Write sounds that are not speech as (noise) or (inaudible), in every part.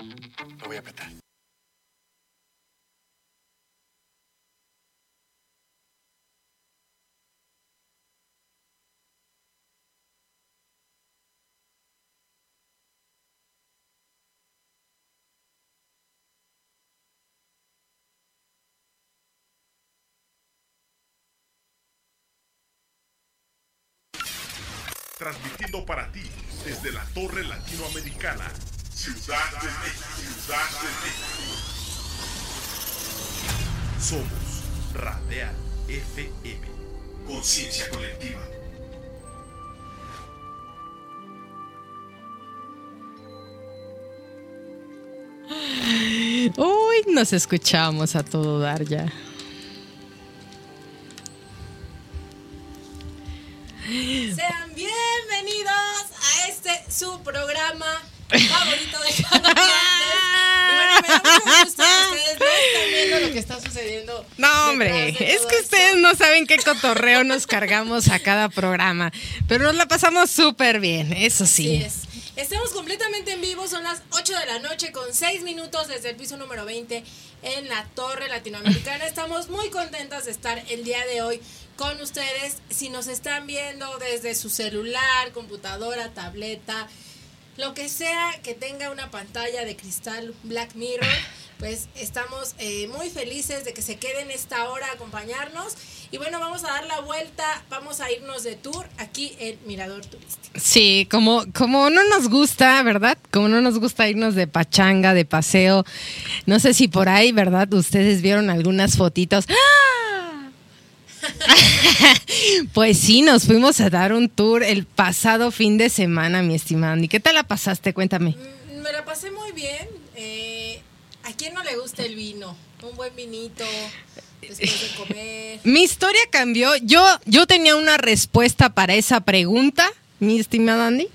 Lo voy a apretar. transmitiendo para ti desde la Torre Latinoamericana, Ciudad de México. Ciudad de México. Somos Radial FM. Conciencia colectiva. Uy, nos escuchamos a todo dar ya. Sean bienvenidos a este su programa (laughs) favorito de cada bueno, ustedes no están viendo lo que está sucediendo. No, hombre, es que esto. ustedes no saben qué cotorreo nos cargamos a cada programa, pero nos la pasamos súper bien, eso Así sí. es. Estamos completamente en vivo, son las 8 de la noche con 6 minutos desde el piso número 20 en la Torre Latinoamericana. Estamos muy contentas de estar el día de hoy con ustedes. Si nos están viendo desde su celular, computadora, tableta, lo que sea que tenga una pantalla de cristal Black Mirror, pues estamos eh, muy felices de que se queden esta hora a acompañarnos. Y bueno, vamos a dar la vuelta, vamos a irnos de tour aquí en Mirador Turístico. Sí, como, como no nos gusta, ¿verdad? Como no nos gusta irnos de pachanga, de paseo. No sé si por ahí, ¿verdad? Ustedes vieron algunas fotitos. ¡Ah! (laughs) pues sí, nos fuimos a dar un tour el pasado fin de semana, mi estimada Andy. ¿Qué tal la pasaste? Cuéntame. Mm, Me la pasé muy bien. Eh, ¿A quién no le gusta el vino? Un buen vinito después de comer. Mi historia cambió. Yo, yo tenía una respuesta para esa pregunta, mi estimada Andy,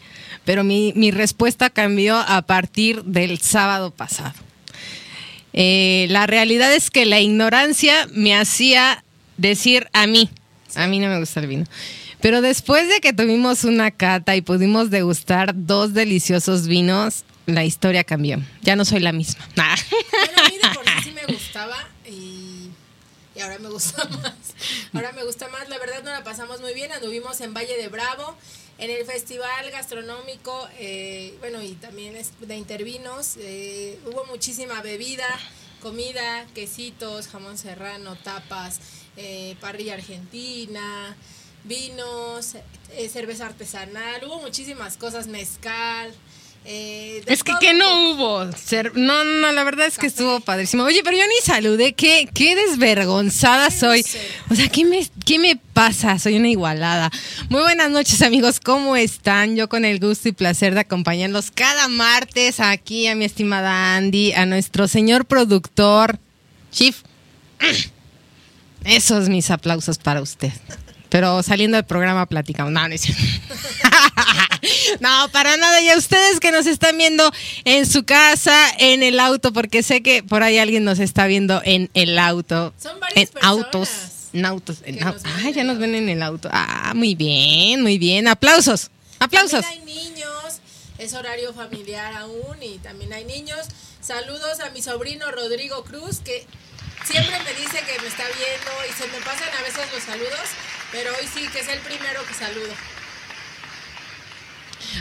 pero mi, mi respuesta cambió a partir del sábado pasado. Eh, la realidad es que la ignorancia me hacía decir a mí, a mí no me gusta el vino. Pero después de que tuvimos una cata y pudimos degustar dos deliciosos vinos, la historia cambió. Ya no soy la misma. Bueno, a mí de por (laughs) sí me gustaba y, y ahora me gusta más. Ahora me gusta más. La verdad no la pasamos muy bien. Anduvimos en Valle de Bravo, en el festival gastronómico, eh, bueno, y también es de Intervinos. eh, hubo muchísima bebida, comida, quesitos, jamón serrano, tapas, eh, parrilla argentina, vinos, eh, cerveza artesanal. Hubo muchísimas cosas, mezcal. eh, Es que, que no hubo. Ser- no, no, la verdad es que Café. estuvo padrísimo. Oye, pero yo ni saludé. Qué, qué desvergonzada soy. O sea, ¿qué me, ¿qué me pasa? Soy una igualada. Muy buenas noches, amigos. ¿Cómo están? Yo con el gusto y placer de acompañarlos cada martes aquí a mi estimada Andy, a nuestro señor productor, Chief. Esos mis aplausos para usted. Pero saliendo del programa platicamos. No, no es. (laughs) No, para nada. Y a ustedes que nos están viendo en su casa, en el auto, porque sé que por ahí alguien nos está viendo en el auto. Son varias en personas autos. En autos. En au- ah, ya nos ven en el auto. Ah, muy bien, muy bien. Aplausos. Aplausos. También hay niños, es horario familiar aún y también hay niños. Saludos a mi sobrino Rodrigo Cruz, que siempre me dice que me está viendo y se me pasan a veces los saludos, pero hoy sí que es el primero que saludo.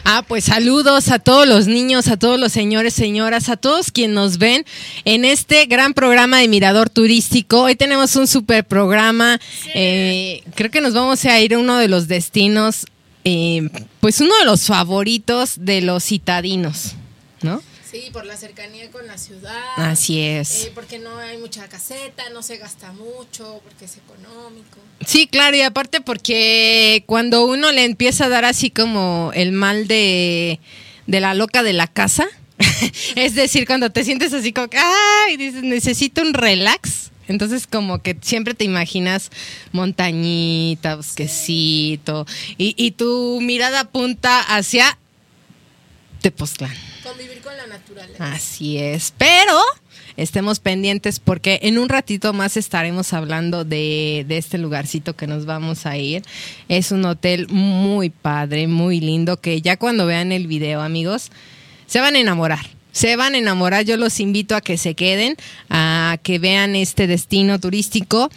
Ah, pues saludos a todos los niños, a todos los señores, señoras, a todos quienes nos ven en este gran programa de Mirador Turístico. Hoy tenemos un super programa. Eh, creo que nos vamos a ir a uno de los destinos, eh, pues uno de los favoritos de los citadinos, ¿no? Sí, por la cercanía con la ciudad. Así es. eh, porque no hay mucha caseta, no se gasta mucho, porque es económico. Sí, claro, y aparte porque cuando uno le empieza a dar así como el mal de, de la loca de la casa, (laughs) es decir, cuando te sientes así como, que, ay, dices, necesito un relax. Entonces como que siempre te imaginas montañita, bosquecito, y, y tu mirada apunta hacia Tepoztlán. Convivir con la naturaleza. Así es, pero estemos pendientes porque en un ratito más estaremos hablando de, de este lugarcito que nos vamos a ir. Es un hotel muy padre, muy lindo, que ya cuando vean el video, amigos, se van a enamorar. Se van a enamorar. Yo los invito a que se queden, a que vean este destino turístico.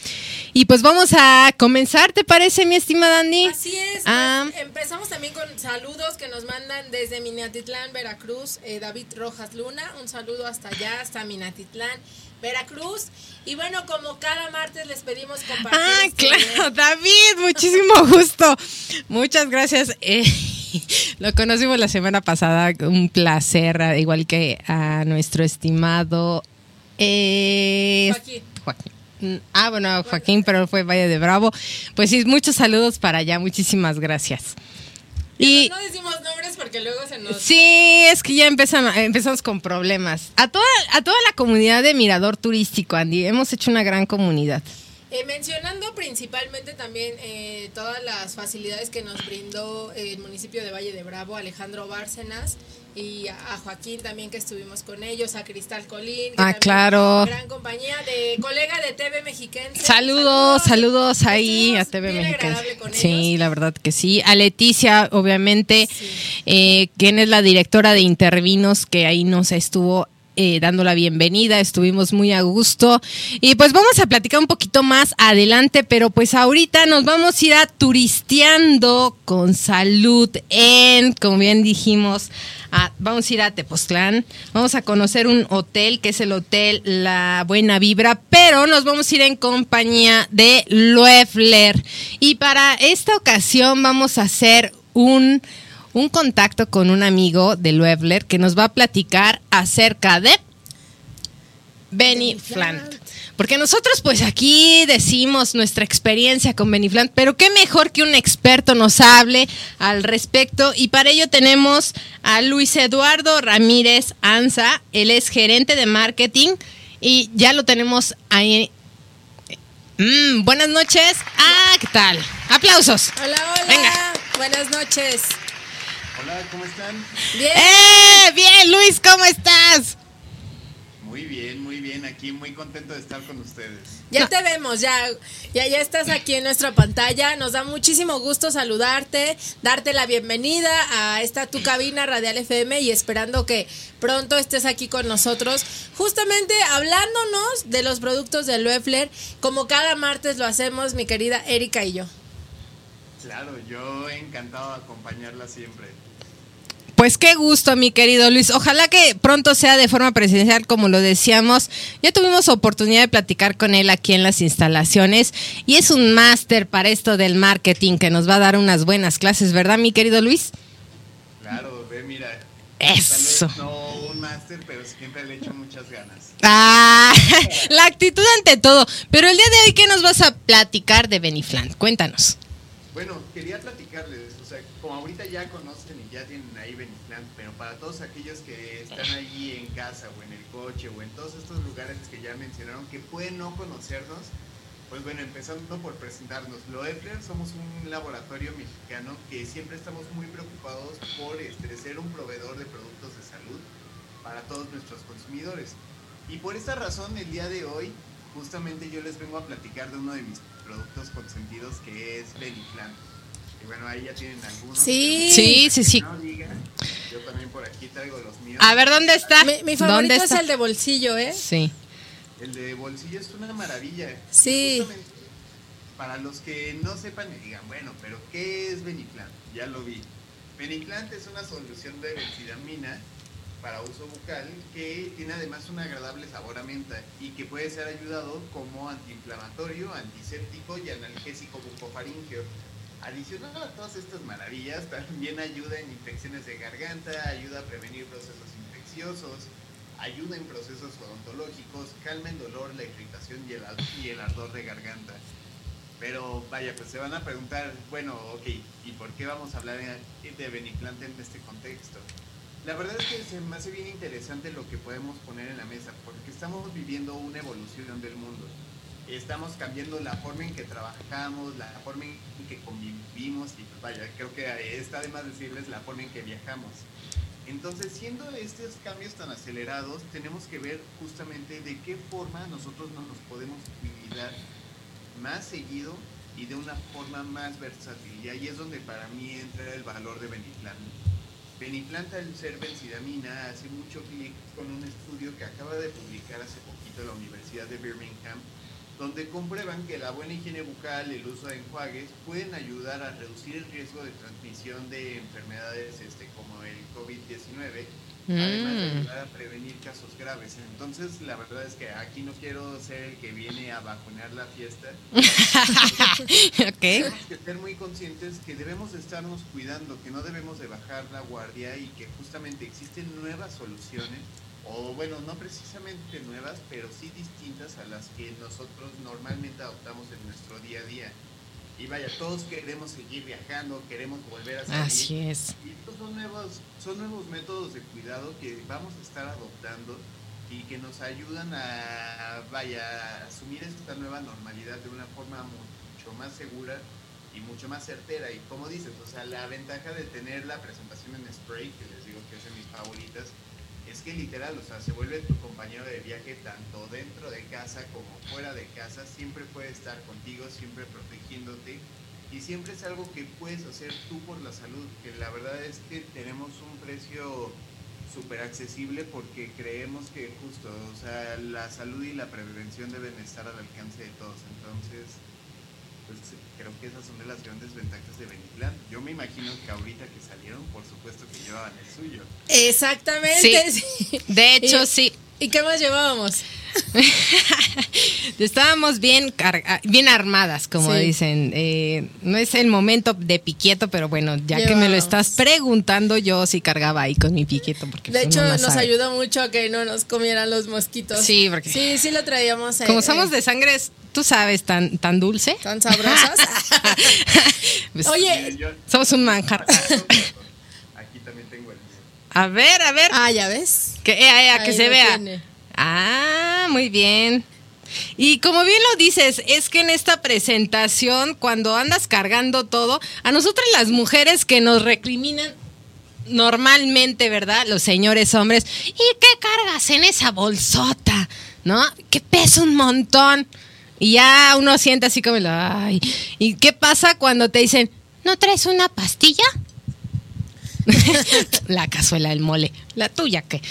Y pues vamos a comenzar, ¿te parece, mi estimada Andy? Así es. Ah. pues, empezamos también con saludos que nos mandan desde Minatitlán, Veracruz, eh, David Rojas Luna. Un saludo hasta allá, hasta Minatitlán, Veracruz. Y bueno, como cada martes les pedimos compartir. Ah, este video. claro, David, muchísimo (laughs) gusto. Muchas gracias. Eh, (laughs) lo conocimos la semana pasada, un placer, ah, igual que a nuestro estimado eh, Joaquín. Joaquín. Mm, Ah, bueno, Joaquín, pero fue Valle de Bravo. Pues sí, muchos saludos para allá, muchísimas gracias. Y No decimos nombres porque luego se nos. sí, es que ya empezamos, empezamos con problemas. A toda, a toda la comunidad de Mirador Turístico, Andy, hemos hecho una gran comunidad. Eh, mencionando principalmente también eh, todas las facilidades que nos brindó el municipio de Valle de Bravo, Alejandro Bárcenas, y a, Joaquín también que estuvimos con ellos, a Cristal Colín, que Ah, claro. Gran compañía de colega de TV Mexiquense. Saludos, saludos ahí a TV con Sí, ellos. la verdad que sí. A Leticia, obviamente, Sí. eh, quien es la directora de Intervinos, que ahí nos estuvo eh, dando la bienvenida, estuvimos muy a gusto. Y pues vamos a platicar un poquito más adelante, pero pues ahorita nos vamos a ir a turisteando con salud en, como bien dijimos, vamos a ir a Tepoztlán, vamos a conocer un hotel que es el hotel La Buena Vibra, pero nos vamos a ir en compañía de Loeffler. Y para esta ocasión vamos a hacer un, un contacto con un amigo de Loeffler que nos va a platicar acerca de Benny Flant. Porque nosotros pues aquí decimos nuestra experiencia con Beniflant, pero qué mejor que un experto nos hable al respecto y para ello tenemos a Luis Eduardo Ramírez Anza, él es gerente de marketing y ya lo tenemos ahí. Mm, buenas noches. Ah, ¿qué tal? Aplausos. Hola, hola. Venga. Buenas noches. Hola, ¿cómo están? Bien. ¡Eh! Bien, Luis, ¿cómo estás? Muy bien, muy bien. Aquí muy contento de estar con ustedes. Ya te vemos, ya, ya, ya estás aquí en nuestra pantalla. Nos da muchísimo gusto saludarte, darte la bienvenida a esta tu cabina Radial FM y esperando que pronto estés aquí con nosotros, justamente hablándonos de los productos de Loeffler, como cada martes lo hacemos mi querida Erika y yo. Claro, yo encantado de acompañarla siempre. Pues qué gusto, mi querido Luis. Ojalá que pronto sea de forma presencial, como lo decíamos. Ya tuvimos oportunidad de platicar con él aquí en las instalaciones y es un máster para esto del marketing que nos va a dar unas buenas clases, ¿verdad, mi querido Luis? Claro, ve, mira. Eso. Tal vez no un máster, pero siempre le echo muchas ganas. Ah, (laughs) la actitud ante todo. Pero el día de hoy, ¿qué nos vas a platicar de Beniflant? Cuéntanos. Bueno, quería platicarles, como ahorita ya conocen y ya tienen ahí Beniflant, pero para todos aquellos que están ahí en casa o en el coche o en todos estos lugares que ya mencionaron que pueden no conocernos, pues bueno, empezando por presentarnos, Loeffler somos un laboratorio mexicano que siempre estamos muy preocupados por este, ser un proveedor de productos de salud para todos nuestros consumidores. Y por esta razón, el día de hoy, justamente yo les vengo a platicar de uno de mis productos consentidos que es Beniflant. Y bueno, ahí ya tienen algunos. Sí. Sí, sí, sí. no digan, yo también por aquí traigo los míos. A ver, ¿dónde está? Mi, mi ¿Dónde favorito es está? el de bolsillo, ¿eh? Sí. El de bolsillo es una maravilla. Sí. Justamente, Para los que no sepan y digan, bueno, pero ¿qué es Beniplant? Ya lo vi. Beniplant es una solución de benzidamina para uso bucal que tiene además un agradable sabor a menta y que puede ser ayudado como antiinflamatorio, antiséptico y analgésico bucofaríngeo. Adicional a todas estas maravillas, también ayuda en infecciones de garganta, ayuda a prevenir procesos infecciosos, ayuda en procesos odontológicos, calma el dolor, la irritación y el, ardor de garganta. Pero vaya, pues se van a preguntar, bueno, ok, ¿y por qué vamos a hablar de de Beniplant en este contexto? La verdad es que se me hace bien interesante lo que podemos poner en la mesa, porque estamos viviendo una evolución del mundo. Estamos cambiando la forma en que trabajamos, la forma en que convivimos y pues vaya, creo que está de más decirles la forma en que viajamos. Entonces, siendo estos cambios tan acelerados, tenemos que ver justamente de qué forma nosotros no nos podemos cuidar más seguido y de una forma más versátil. Y ahí es donde para mí entra el valor de Beniplan. Beniplant al ser benzidamina hace mucho clic con un estudio que acaba de publicar hace poquito la Universidad de Birmingham, donde comprueban que la buena higiene bucal, el uso de enjuagues, pueden ayudar a reducir el riesgo de transmisión de enfermedades este, como el COVID-19 además de Mm. ayudar a prevenir casos graves. Entonces, la verdad es que aquí no quiero ser el que viene a bajonear la fiesta. (laughs) ok. Tenemos que ser muy conscientes que debemos de estarnos cuidando, que no debemos de bajar la guardia y que justamente existen nuevas soluciones, o bueno, no precisamente nuevas, pero sí distintas a las que nosotros normalmente adoptamos en nuestro día a día. Y vaya, todos queremos seguir viajando, queremos volver a salir. Así es. Y estos son nuevos, son nuevos métodos de cuidado que vamos a estar adoptando y que nos ayudan a, vaya, a asumir esta nueva normalidad de una forma mucho más segura y mucho más certera. Y como dices, o sea, la ventaja de tener la presentación en spray, que les digo que es de mis favoritas, es que literal, o sea, se vuelve tu compañero de viaje tanto dentro de casa como fuera de casa, siempre puede estar contigo, siempre protegiéndote y siempre es algo que puedes hacer tú por la salud, que la verdad es que tenemos un precio súper accesible porque creemos que justo, o sea, la salud y la prevención deben estar al alcance de todos, entonces pues creo que esas son de las grandes ventajas de Beniplan. Yo me imagino que ahorita que salieron, por supuesto que llevaban el suyo. Exactamente. Sí. sí. De hecho, Y- sí. ¿Y qué más llevábamos? (laughs) Estábamos bien, carga- bien armadas, como Sí. dicen. Eh, no es el momento de piqueto, pero bueno, ya que me lo estás preguntando, yo sí cargaba ahí con mi piqueto. Porque De hecho, no nos sabe. ayudó mucho a que no nos comieran los mosquitos. Sí, porque- Sí, sí lo traíamos. eh, Como somos eh, de sangre, tú sabes, tan, tan dulce. Tan sabrosas. (laughs) Pues, Oye, Somos un manjar. Aquí también tengo el mío. A ver, a ver. ah, ya ves. Que, eh, eh, que se vea. tiene. Ah, muy bien. Y como bien lo dices, es que en esta presentación, cuando andas cargando todo, a nosotras las mujeres que nos recriminan normalmente, ¿verdad? Los señores hombres, ¿y qué cargas en esa bolsota? ¿No? Que pesa un montón. Y ya uno siente así como, ay. ¿Y qué pasa cuando te dicen, ¿no traes una pastilla? (laughs) la cazuela del mole. La tuya, ¿qué?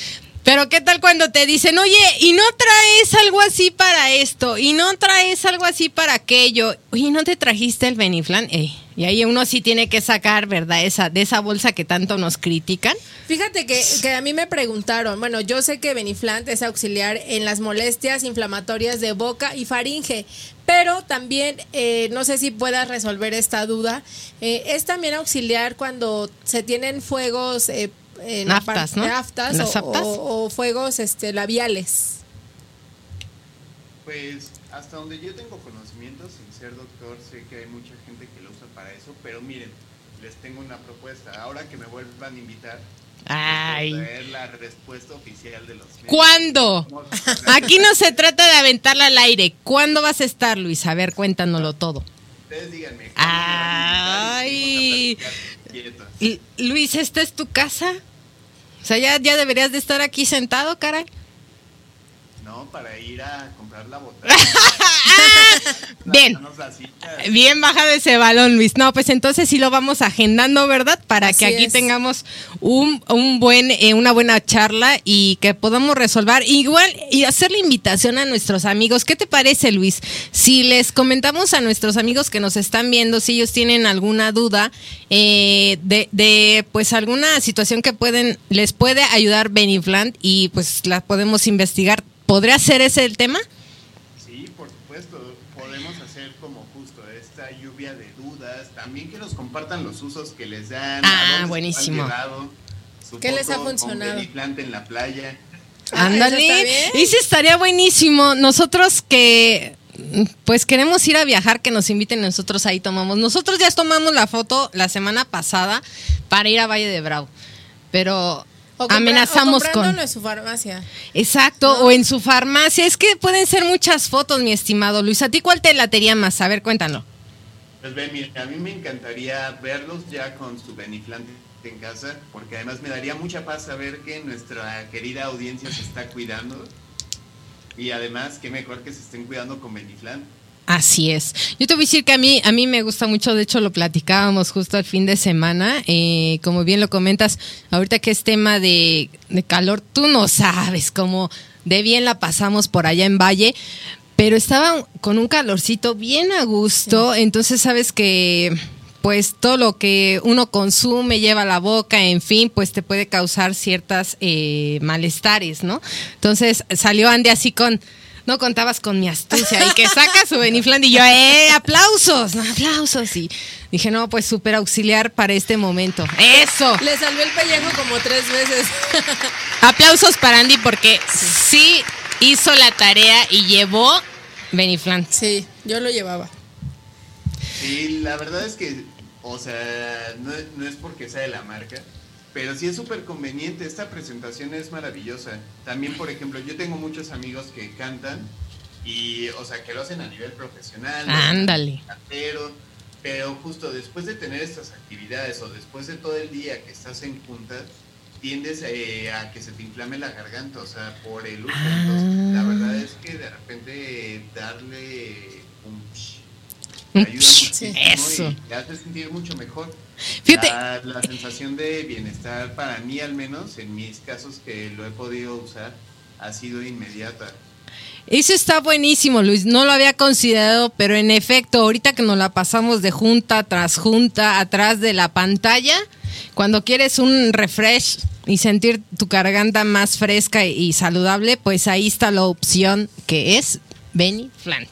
Pero ¿qué tal cuando te dicen, oye, y no traes algo así para esto, y no traes algo así para aquello, oye, ¿no te trajiste el Beniflan? Y ahí uno sí tiene que sacar, ¿verdad? Esa, de esa bolsa que tanto nos critican. Fíjate que, que a mí me preguntaron, bueno, yo sé que Beniflant es auxiliar en las molestias inflamatorias de boca y faringe, pero también, eh, no sé si puedas resolver esta duda, eh, es también auxiliar cuando se tienen fuegos... eh, en la Aftas, parte- ¿no? aftas ¿Las o, aftas? o- o fuegos este, labiales. Pues hasta donde yo tengo conocimiento, sin ser doctor, sé que hay mucha gente que lo usa para eso, pero miren, les tengo una propuesta. Ahora que me vuelvan a invitar, Ay. les voy a traer la respuesta oficial de los. ¿Cuándo? (laughs) Aquí no se trata de aventarla al aire. ¿Cuándo vas a estar, Luis? A ver, cuéntanoslo todo. Ustedes díganme. Ay. Luis, ¿esta es tu casa? O sea, ya, ya deberías de estar aquí sentado, caray. No, para ir a comprar la botella. (laughs) Bien. La cita. Bien bajado ese balón, Luis. No, pues entonces sí lo vamos agendando, ¿verdad? Para Así que aquí es. tengamos un, un buen, eh, una buena charla y que podamos resolver. Igual, y hacer la invitación a nuestros amigos. ¿Qué te parece, Luis? Si les comentamos a nuestros amigos que nos están viendo, si ellos tienen alguna duda eh, de, de, pues, alguna situación que pueden, les puede ayudar Beniflant y pues la podemos investigar. ¿Podría ser ese el tema? Sí, por supuesto. Podemos hacer como justo esta lluvia de dudas. También que nos compartan los usos que les dan. Ah, buenísimo. ¿Qué les ha funcionado? Beniplant en la playa. Ah, Ándale. ¿eso está bien? Ese estaría buenísimo. Nosotros que pues queremos ir a viajar, que nos inviten, nosotros ahí tomamos. Nosotros ya tomamos la foto la semana pasada para ir a Valle de Bravo. Pero compra- amenazamos o con comprándolo en su farmacia. Exacto, ¿No? o en su farmacia. Es que pueden ser muchas fotos, mi estimado Luis. ¿A ti cuál te latería más? A ver, cuéntanos. Pues mira, a mí me encantaría verlos ya con su Beniflant en casa, porque además me daría mucha paz saber que nuestra querida audiencia se está cuidando. Y además, qué mejor que se estén cuidando con Beniflant. Así es. Yo te voy a decir que a mí, a mí me gusta mucho, de hecho lo platicábamos justo al fin de semana, eh, como bien lo comentas, ahorita que es tema de, de calor, tú no sabes cómo de bien la pasamos por allá en Valle, pero estaba con un calorcito bien a gusto, entonces sabes que pues todo lo que uno consume lleva a la boca, en fin, pues te puede causar ciertas eh, malestares, ¿no? Entonces salió Andy así con no contabas con mi astucia y que saca su Benifland y yo, ¡eh! ¡Aplausos! ¡Aplausos! Y dije, no, pues súper auxiliar para este momento. ¡Eso! Le salió el pellejo como tres veces. (laughs) Aplausos para Andy porque sí hizo la tarea y llevó Benifland. Sí, yo lo llevaba. Sí, la verdad es que, o sea, no, no es porque sea de la marca, pero sí es súper conveniente, esta presentación es maravillosa. También, por ejemplo, yo tengo muchos amigos que cantan y, o sea, que lo hacen a nivel profesional. Ándale. Pero, pero justo después de tener estas actividades o después de todo el día que estás en juntas, tiendes eh, a que se te inflame la garganta, o sea, por el uso. Entonces, la verdad es que de repente darle un... Ayuda muchísimo eso. y te hace sentir mucho mejor. Fíjate. La, la sensación de bienestar para mí al menos, en mis casos que lo he podido usar, ha sido inmediata. Eso está buenísimo, Luis. No lo había considerado, pero en efecto, ahorita que nos la pasamos de junta tras junta, atrás de la pantalla, cuando quieres un refresh y sentir tu garganta más fresca y saludable, pues ahí está la opción que es Benny Flan.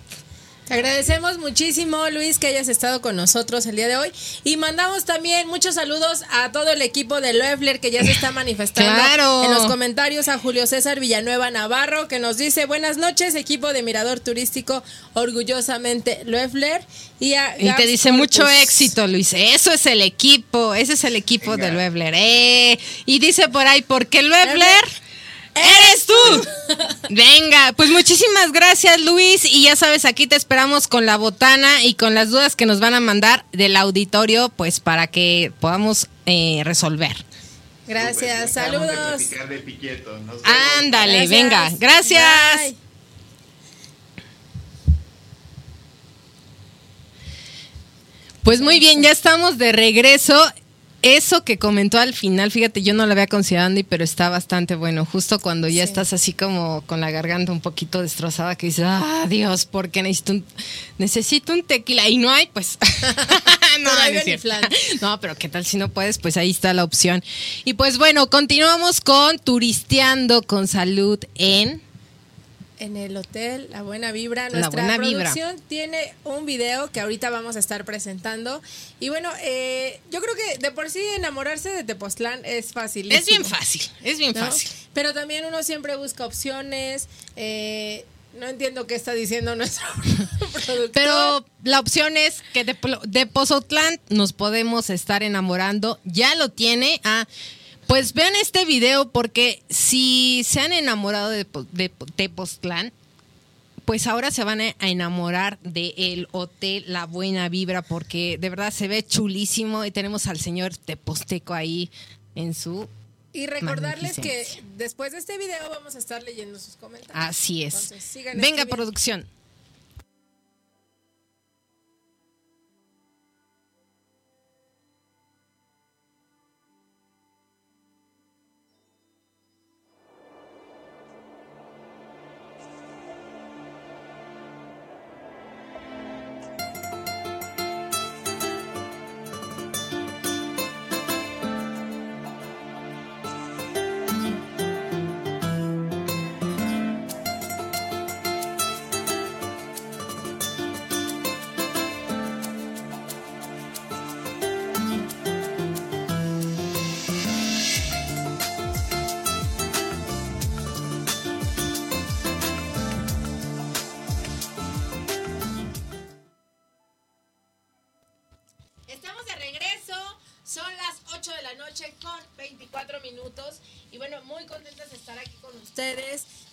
Te agradecemos muchísimo, Luis, que hayas estado con nosotros el día de hoy. Y mandamos también muchos saludos a todo el equipo de Loeffler que ya se está manifestando (laughs) Claro. en los comentarios. A Julio César Villanueva Navarro, que nos dice: Buenas noches, equipo de Mirador Turístico, orgullosamente Loeffler. Y, a Y te dice mucho éxito, Luis. Eso es el equipo, ese es el equipo Venga. de Loebler. Eh. Y dice por ahí, ¿por qué Loebler? ¡Eres tú! (laughs) Venga, pues muchísimas gracias, Luis. Y ya sabes, aquí te esperamos con la botana y con las dudas que nos van a mandar del auditorio, pues para que podamos eh, resolver. Gracias, saludos. platicar de Piquieto. Nos vemos. Ándale, Gracias. venga. Gracias. Bye. Pues muy bien, ya estamos de regreso. Eso que comentó al final, fíjate, yo no lo había considerado, Andy, pero está bastante bueno. Justo cuando ya Sí. estás así como con la garganta un poquito destrozada, que dices, ah, Dios, porque necesito un, necesito un tequila? Y no hay, pues. (laughs) no, hay no (laughs) no, pero qué tal si no puedes, pues ahí está la opción. Y pues bueno, continuamos con Turisteando con Salud en. En el hotel La Buena Vibra, nuestra Buena Vibra. producción tiene un video que ahorita vamos a estar presentando. Y bueno, eh, yo creo que de por sí enamorarse de Tepoztlán es fácil. Es bien fácil, es bien fácil. Pero también uno siempre busca opciones. eh, no entiendo qué está diciendo (laughs) nuestro productor. Pero la opción es que de, de Pozotlán nos podemos estar enamorando. Ya lo tiene. Ah, pues vean este video porque si se han enamorado de, de pues ahora se van a enamorar del hotel La Buena Vibra porque de verdad se ve chulísimo y tenemos al señor Teposteco ahí en su... Y recordarles que después de este video vamos a estar leyendo sus comentarios. Así es. Entonces, Venga, producción.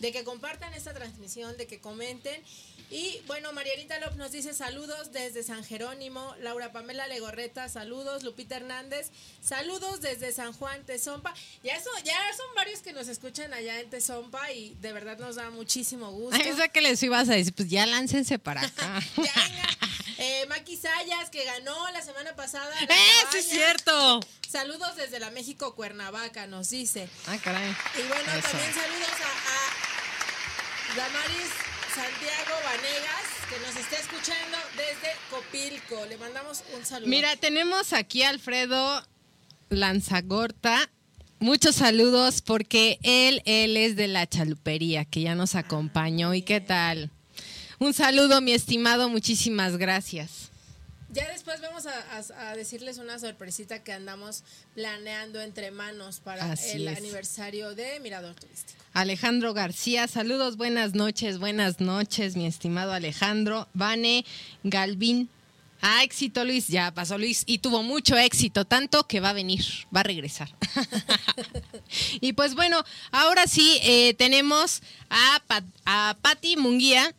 De que compartan esta transmisión, de que comenten. Y bueno, Marianita López nos dice saludos desde San Jerónimo. Laura Pamela Legorreta, saludos. Lupita Hernández, saludos desde San Juan, Tezompa. Ya, eso, ya son varios que nos escuchan allá en Tezompa y de verdad nos da muchísimo gusto. Ay, Esa que les ibas a decir, pues ya láncense para acá. (laughs) Ya. Eh, Maki Sayas, que ganó la semana pasada. la ¡Eh, sí es cierto! Saludos desde la México Cuernavaca, nos dice. Ah, caray. Y bueno, Eso. también saludos a, a Damaris Santiago Vanegas, que nos está escuchando desde Copilco. Le mandamos un saludo. Mira, tenemos aquí a Alfredo Lanzagorta. Muchos saludos porque él, él es de la chalupería que ya nos acompañó. ¿Y qué tal? Un saludo, mi estimado, muchísimas gracias. Ya después vamos a, a- a decirles una sorpresita que andamos planeando entre manos para Así el es. aniversario de Mirador Turístico. Alejandro García, saludos, buenas noches, buenas noches, mi estimado Alejandro. Vane Galvin. Ah, éxito Luis, ya pasó Luis y tuvo mucho éxito, tanto que va a venir, va a regresar. (laughs) y pues bueno, ahora sí eh, tenemos a, Pat, a Patti Munguía.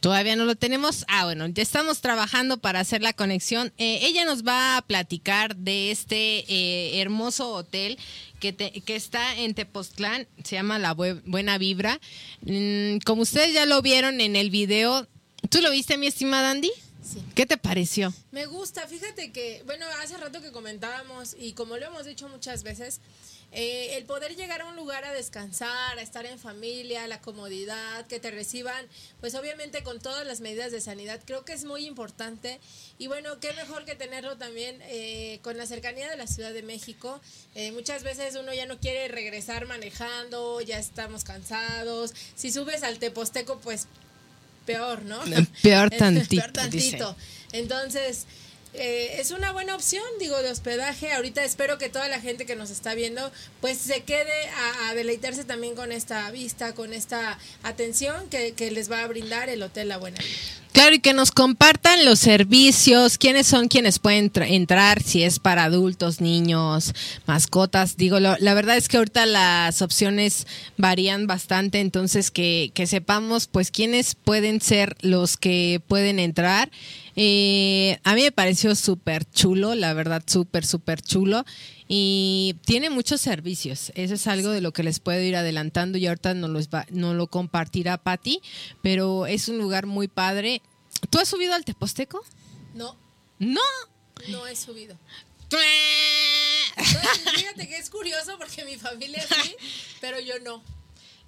Todavía no lo tenemos. Ah, bueno, ya estamos trabajando para hacer la conexión. Eh, ella nos va a platicar de este eh, hermoso hotel que, te- que está en Tepoztlán. Se llama La Bue- Buena Vibra. Mm, como ustedes ya lo vieron en el video, ¿tú lo viste, mi estimada Andy? Sí. ¿Qué te pareció? Me gusta, fíjate que, bueno, hace rato que comentábamos y como lo hemos dicho muchas veces, eh, el poder llegar a un lugar a descansar, a estar en familia, la comodidad, que te reciban, pues obviamente con todas las medidas de sanidad, creo que es muy importante. Y bueno, qué mejor que tenerlo también eh, con la cercanía de la Ciudad de México. Eh, muchas veces uno ya no quiere regresar manejando, ya estamos cansados. Si subes al Teposteco, pues peor, ¿no? Peor (laughs) tantito, peor tantito. Entonces, eh, es una buena opción, digo, de hospedaje. Ahorita espero que toda la gente que nos está viendo, pues se quede a, deleitarse también con esta vista, con esta atención que, que les va a brindar el Hotel La Buena. Claro, y que nos compartan los servicios, quiénes son quienes pueden tra- entrar, si es para adultos, niños, mascotas. Digo, lo- la verdad es que ahorita las opciones varían bastante, entonces que, que sepamos pues quiénes pueden ser los que pueden entrar. Eh, a mí me pareció súper chulo, la verdad, súper, súper chulo. Y tiene muchos servicios. Eso es algo de lo que les puedo ir adelantando y ahorita no, los va, no lo compartirá Patti, pero es un lugar muy padre. ¿Tú has subido al Teposteco? No, No. no he subido. Entonces, fíjate que es curioso porque mi familia sí, (laughs) pero yo no.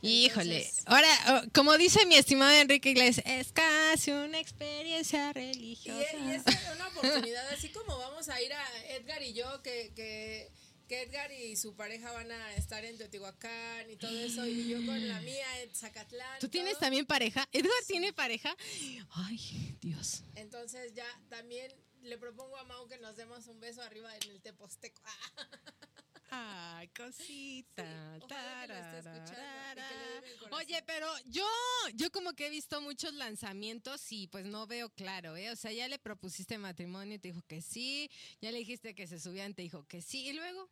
Híjole. Ahora, oh, como dice mi estimado Enrique Iglesias, es casi una experiencia Y, religiosa. y es una oportunidad, así como vamos a ir a Edgar y yo, que, que, que Edgar y su pareja van a estar en Teotihuacán y todo eso, y yo con la mía en Zacatlán. ¿Tú tienes todo. también pareja? ¿Edgar tiene pareja? Ay, Dios. Entonces ya también le propongo a Mau que nos demos un beso arriba en el Teposteco. Ah, (laughs) Ay, cosita. dé el corazón. Oye, pero yo, yo como que he visto muchos lanzamientos y pues no veo claro, ¿eh? O sea, ya le propusiste matrimonio y te dijo que sí, ya le dijiste que se subían, te dijo que sí, y luego,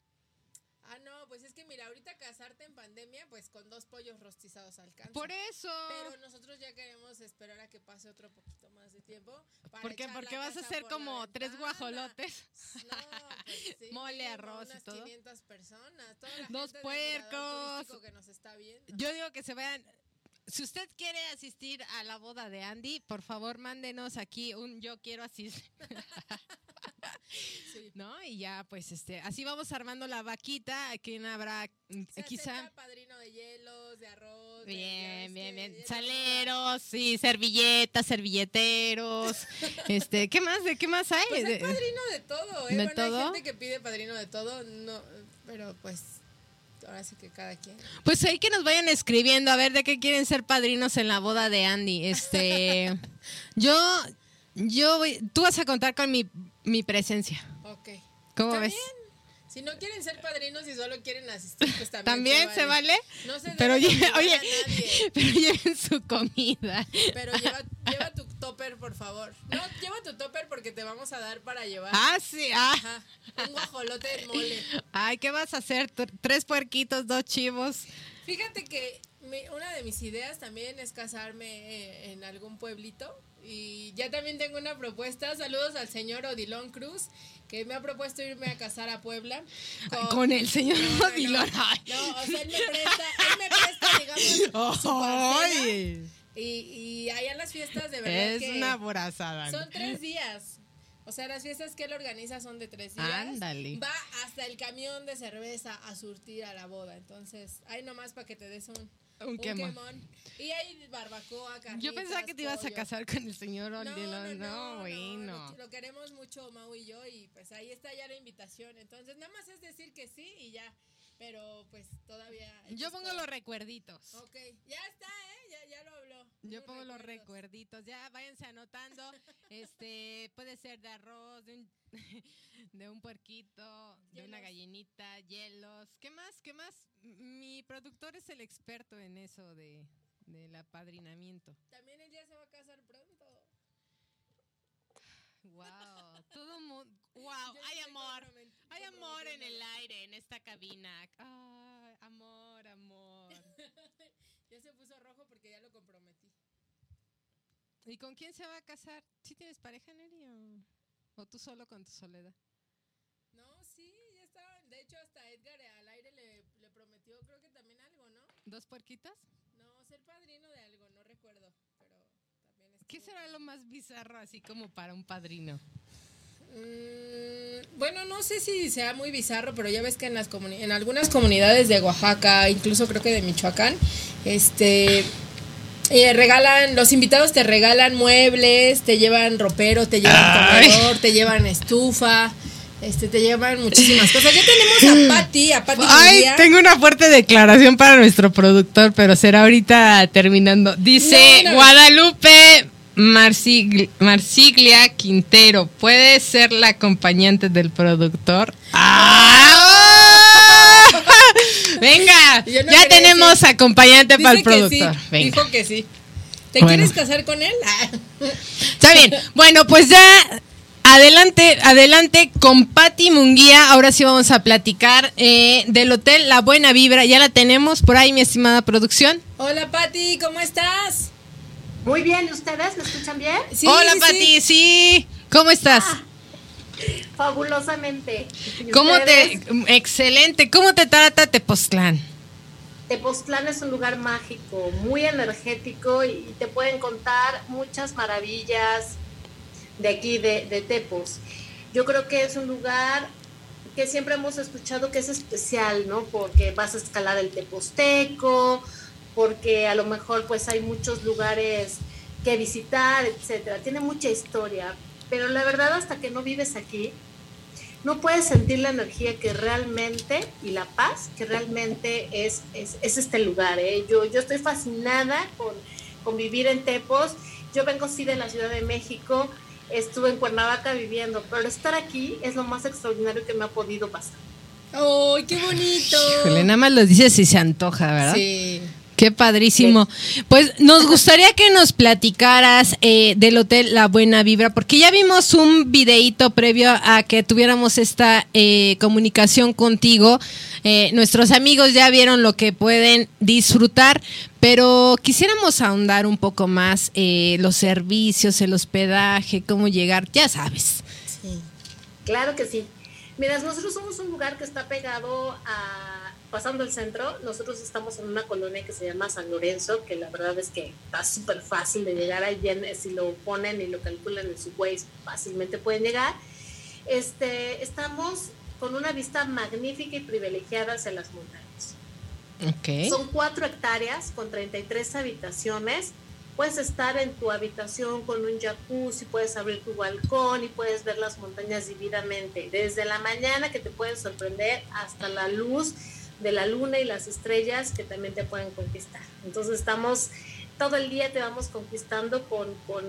Ah, no, pues es que mira, ahorita casarte en pandemia, pues con dos pollos rostizados alcanza. por eso. Pero nosotros ya queremos esperar a que pase otro poquito más de tiempo. para ¿Por qué? Porque vas a hacer como tres guajolotes. No, pues (laughs) sí, Mole, arroz y unas todo. 500 personas. Toda la Dos gente puercos. turístico que nos está viendo. Yo digo que se vayan. Si usted quiere asistir a la boda de Andy, por favor mándenos aquí un yo quiero asistir. (laughs) ¿No? Y ya, pues, este, así vamos armando la vaquita. ¿Quién habrá? mm, Se Quizá. padrino de hielos, de arroz. Bien, bien, bien. Saleros, sí, servilletas, servilleteros. (laughs) este, ¿qué más? ¿De qué más hay? Pues hay padrino de todo, ¿eh? ¿De bueno, todo? hay gente que pide padrino de todo, no, pero pues ahora sí que cada quien. Pues ahí que nos vayan escribiendo a ver de qué quieren ser padrinos en la boda de Andy. Este, (laughs) yo, yo, voy- tú vas a contar con mi, mi presencia. Ok. ¿Cómo Está ves? bien. Si no quieren ser padrinos y solo quieren asistir, pues también. ¿También se vale? No se Pero debe lle- obligar oye, a nadie. (laughs) pero lleven su comida. Pero lleva, lleva tu topper, por favor. No, lleva tu topper porque te vamos a dar para llevar. Ah, sí. Ah. Ajá, un guajolote de mole. (laughs) Ay, ¿qué vas a hacer? Tres puerquitos, dos chivos. Fíjate que mi- una de mis ideas también es casarme eh, en algún pueblito. Y ya también tengo una propuesta. Saludos al señor Odilon Cruz, que me ha propuesto irme a casar a Puebla. Con el señor No. Odilon. No, o sea, él me presta, él me presta, digamos, su parcela. Ay. Y, y allá en las fiestas, de verdad Es que una aborazada. son tres días. O sea, las fiestas que él organiza son de tres días. Ándale. Va hasta el camión de cerveza a surtir a la boda. Entonces, ahí nomás para que te des un, Un un quemón. Y hay barbacoa, Yo carnitas, pensaba que te ibas a casar con el señor No, no, Odilon. no, No. Lo, queremos mucho Mau y yo y pues ahí está ya la invitación. Entonces, nada más es decir que sí y ya. Pero pues todavía... Yo pongo los recuerditos. Ok, ya está, ¿eh? Ya, lo habló. Yo pongo los recuerditos. Ya váyanse anotando. (laughs) Este puede ser de arroz, de un, (laughs) de un puerquito, de una gallinita, hielos. ¿Qué más? ¿Qué más? Mi productor es el experto en eso de del apadrinamiento. También él ya se va a casar pronto. Wow, (laughs) todo mundo, wow, hay amor. Hay amor en el aire, en esta cabina. Ay, se puso rojo porque ya lo comprometí. ¿Y con quién se va a casar? ¿Sí tienes pareja, Neri? O, o tú solo con tu soledad? No, sí, ya estaban. De hecho, hasta Edgar al aire le, le prometió, creo que también algo, ¿no? ¿Dos puerquitas? No, ser padrino de algo, no recuerdo. Pero también es. ¿Qué será lo más bizarro así como para un padrino? Mm, bueno, no sé si sea muy bizarro, pero ya ves que en las comuni- en algunas comunidades de Oaxaca, incluso creo que de Michoacán, este eh, regalan, los invitados te regalan muebles, te llevan ropero, te llevan Ay. comedor, te llevan estufa, este te llevan muchísimas cosas. Ya tenemos a Patti, a Patti Ay, tengo una fuerte declaración para nuestro productor, pero será ahorita terminando. Dice No, no. Guadalupe Marsigl- Marsiglia Quintero, ¿puede ser la acompañante del productor? ¡Ah! (laughs) Venga, no ya tenemos decir- acompañante para el sí, productor. Venga. dijo que sí. ¿Te Bueno. quieres casar con él? Ah. Está bien. Bueno, pues ya adelante, adelante con Patti Munguía. Ahora sí vamos a platicar eh, del hotel La Buena Vibra. Ya la tenemos por ahí, mi estimada producción. Hola Patti, ¿cómo estás? Muy bien, ¿y ustedes? ¿Me escuchan bien? Sí, Hola, sí, Patti, sí. sí. ¿Cómo estás? Fabulosamente. ¿Y ¿Cómo ustedes? te excelente? ¿Cómo te trata Tepoztlán? Tepoztlán es un lugar mágico, muy energético y te pueden contar muchas maravillas de aquí, de, de Tepos. Yo creo que es un lugar que siempre hemos escuchado que es especial, ¿no? Porque vas a escalar el Teposteco, porque a lo mejor pues hay muchos lugares que visitar, etcétera. Tiene mucha historia, pero la verdad hasta que no vives aquí, no puedes sentir la energía que realmente y la paz que realmente es, es, es este lugar. ¿eh? Yo, yo estoy fascinada con, con vivir en Tepos. Yo vengo sí de la Ciudad de México, estuve en Cuernavaca viviendo, pero estar aquí es lo más extraordinario que me ha podido pasar. ¡Ay, qué bonito! Híjole, nada más lo dices si se antoja, ¿verdad? Sí. Qué padrísimo. Pues nos gustaría que nos platicaras eh, del hotel La Buena Vibra, porque ya vimos un videíto previo a que tuviéramos esta eh, comunicación contigo. Eh, nuestros amigos ya vieron lo que pueden disfrutar, pero quisiéramos ahondar un poco más eh, los servicios, el hospedaje, cómo llegar, ya sabes. Sí. Claro que sí. Mira, nosotros somos un lugar que está pegado a, pasando el centro, nosotros estamos en una colonia que se llama San Lorenzo, que la verdad es que está súper fácil de llegar eh, si lo ponen y lo calculan en su Waze, fácilmente pueden llegar. Este, estamos con una vista magnífica y privilegiada hacia las montañas. Ok. Son cuatro hectáreas con 33 habitaciones. Puedes estar en tu habitación con un jacuzzi, puedes abrir tu balcón y puedes ver las montañas dividamente. Desde la mañana que te pueden sorprender hasta la luz de la luna y las estrellas que también te pueden conquistar. Entonces estamos, todo el día te vamos conquistando con, con,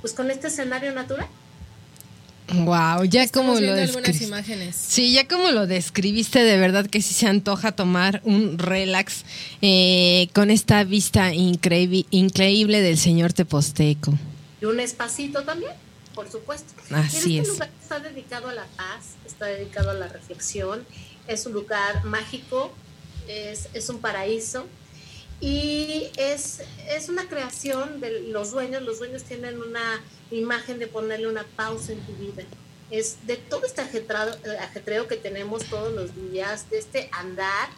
pues con este escenario natural. Wow, ya como Estamos lo viendo algunas describiste. imágenes. Sí, ya como lo describiste, de verdad que sí se antoja tomar un relax eh, con esta vista increíble, increíble del señor Teposteco. y un espacito también, por supuesto. Así y este es. lugar está dedicado a la paz, está dedicado a la reflexión, es un lugar mágico, es, es un paraíso y es, es una creación de los dueños. Los dueños tienen una imagen de ponerle una pausa en tu vida. Es de todo este ajetrado, ajetreo que tenemos todos los días, de este andar,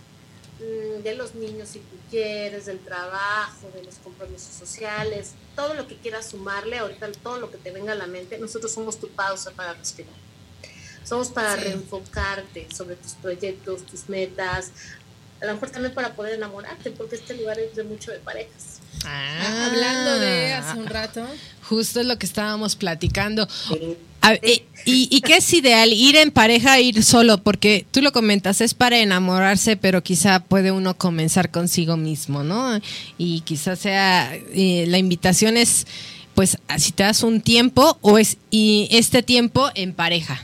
mm, de los niños si tú quieres, del trabajo, de los compromisos sociales, todo lo que quieras sumarle, ahorita todo lo que te venga a la mente, nosotros somos tu pausa para respirar. Somos para Sí. reenfocarte sobre tus proyectos, tus metas, a lo mejor también para poder enamorarte, porque este lugar es de mucho de parejas. Ah, hablando de hace un rato. Justo es lo que estábamos platicando. A- eh, y, ¿Y qué es ideal? ¿Ir en pareja, ir solo? Porque tú lo comentas, es para enamorarse, pero quizá puede uno comenzar consigo mismo, ¿no? Y quizás sea, eh, la invitación es, pues, si te das un tiempo o es y este tiempo en pareja.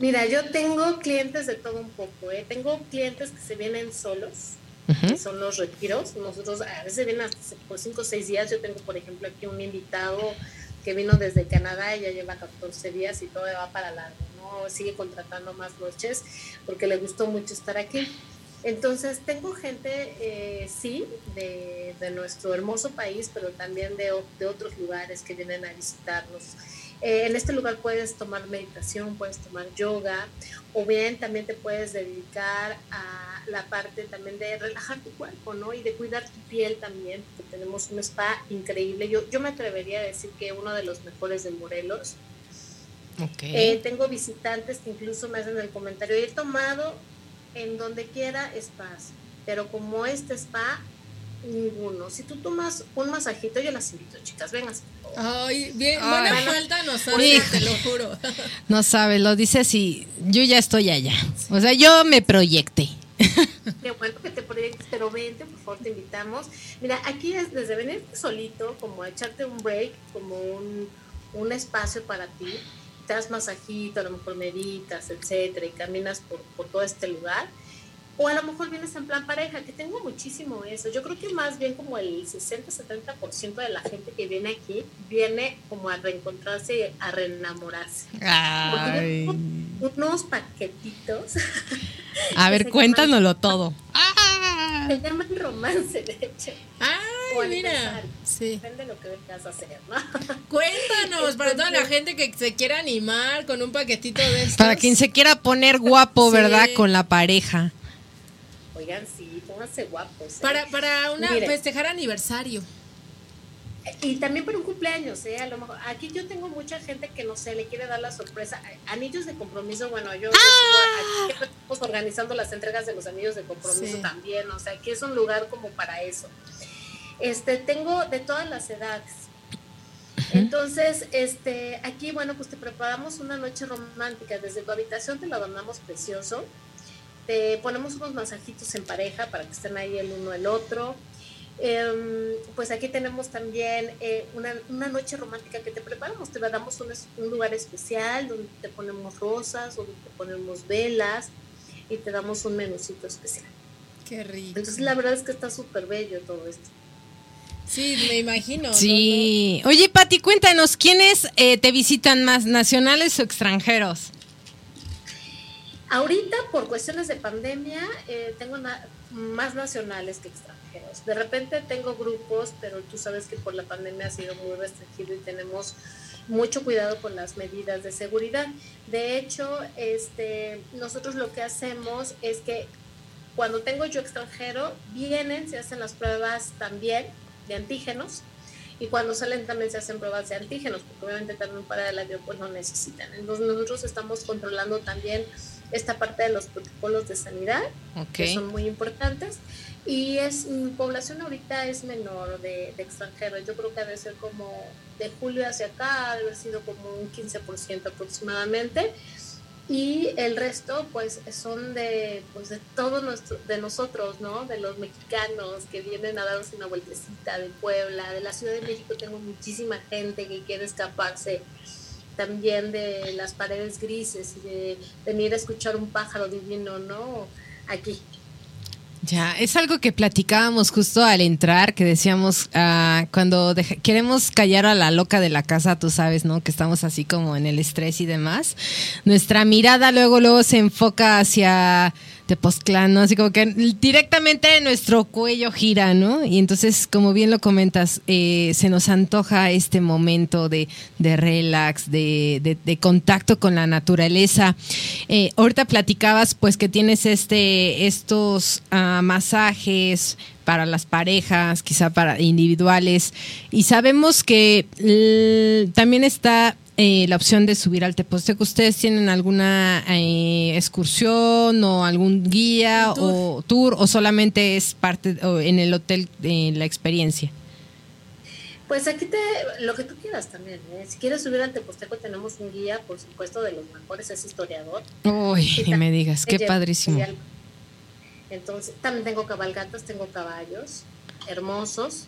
Mira, yo tengo clientes de todo un poco, ¿eh? Tengo clientes que se vienen solos, que son los retiros. Nosotros a veces vienen hasta por 5 o 6 días. Yo tengo, por ejemplo, aquí un invitado que vino desde Canadá y ya lleva 14 días y todo va para largo, ¿no? Sigue contratando más noches porque le gustó mucho estar aquí. Entonces, tengo gente, eh, sí, de, de nuestro hermoso país, pero también de, de otros lugares que vienen a visitarnos. Eh, en este lugar puedes tomar meditación, puedes tomar yoga, o bien también te puedes dedicar a la parte también de relajar tu cuerpo, ¿no? Y de cuidar tu piel también, porque tenemos un spa increíble. Yo, yo me atrevería a decir que uno de los mejores de Morelos. Ok. Eh, tengo visitantes que incluso me hacen el comentario, he tomado en donde quiera spas, pero como este spa, ninguno. Si tú tomas un masajito, yo las invito, chicas, vengan. Ay, bien, Ay. buena Bueno. falta nos Hijo. hace, te lo juro. (laughs) No sabes, lo dices y yo ya estoy allá. O sea, yo me proyecté. (laughs) Qué bueno que te proyectes, pero vente, por favor, te invitamos. Mira, aquí es desde venir solito, como a echarte un break, como un, un espacio para ti, te das masajito, a lo mejor meditas, etcétera, y caminas por, por todo este lugar. O a lo mejor vienes en plan pareja, que tengo muchísimo eso. Yo creo que más bien como el 60-70% de la gente que viene aquí viene como a reencontrarse y a reenamorarse. Porque yo tengo unos paquetitos A ver, (laughs) cuéntanoslo todo. (laughs) se llaman romance, de hecho. O Ay, mira. Sí. Depende de lo que vengas a hacer, ¿no? (laughs) Cuéntanos, para toda la gente que se quiera animar con un paquetito de estos. Para quien se quiera poner guapo, Sí. ¿verdad? Con la pareja. Oigan, sí, pónganse guapos. ¿eh? Para, para una festejar aniversario. Y también para un cumpleaños, ¿eh? A lo mejor, aquí yo tengo mucha gente que, no sé, le quiere dar la sorpresa. Anillos de compromiso, bueno, yo, yo sigo- aquí estamos organizando las entregas de los anillos de compromiso Sí. también, o sea, que es un lugar como para eso. Este, tengo de todas las edades. Entonces, este, aquí, bueno, pues te preparamos una noche romántica. Desde tu habitación te la adornamos precioso. Te ponemos unos masajitos en pareja para que estén ahí el uno el otro. Em, pues aquí tenemos también eh, una, una noche romántica que te preparamos. Te damos un, un lugar especial donde te ponemos rosas, donde te ponemos velas y te damos un menucito especial. Qué rico. Entonces, la verdad es que está súper bello todo esto. Sí, me imagino. ¿no? Sí. Oye, Pati, cuéntanos, ¿quiénes eh, te visitan más, nacionales o extranjeros? Ahorita, por cuestiones de pandemia, eh, tengo na- más nacionales que extranjeros. De repente tengo grupos, pero tú sabes que por la pandemia ha sido muy restringido y tenemos mucho cuidado con las medidas de seguridad. De hecho, este, nosotros lo que hacemos es que cuando tengo yo extranjero, vienen, se hacen las pruebas también de antígenos y cuando salen también se hacen pruebas de antígenos, porque obviamente también para el avión pues no necesitan. Entonces nosotros estamos controlando también esta parte de los protocolos de sanidad, que Ok. son muy importantes. Y es población ahorita es menor de, de extranjeros. Yo creo que debe ser como de julio hacia acá, debe haber sido como un 15% aproximadamente. Y el resto, pues, son de, pues, de todo nuestro, de nosotros, ¿no? De los mexicanos que vienen a darnos una vueltecita de Puebla, de la Ciudad de México tengo muchísima gente que quiere escaparse también de las paredes grises y de venir a escuchar un pájaro divino, ¿no? Aquí. Ya, es algo que platicábamos justo al entrar, que decíamos, ah, cuando queremos callar a la loca de la casa, tú sabes, ¿no? Que estamos así como en el estrés y demás. Nuestra mirada luego, luego se enfoca hacia Tepoztlán, ¿no? Así como que directamente nuestro cuello gira, ¿no? Y entonces, como bien lo comentas, eh, se nos antoja este momento de, de relax, de, de- de contacto con la naturaleza. Eh, ahorita platicabas, pues, que tienes este, estos ah, masajes para las parejas, quizá para individuales, y sabemos que también está eh, la opción de subir al Teposteco. ¿Ustedes tienen alguna eh, excursión o algún guía tour. o tour o solamente es parte o en el hotel eh, la experiencia? Pues aquí te, lo que tú quieras también. ¿eh? Si quieres subir al Teposteco, tenemos un guía, por supuesto, de los mejores, es historiador. Uy, que me digas, qué padrísimo. Entonces, también tengo cabalgatas, tengo caballos hermosos.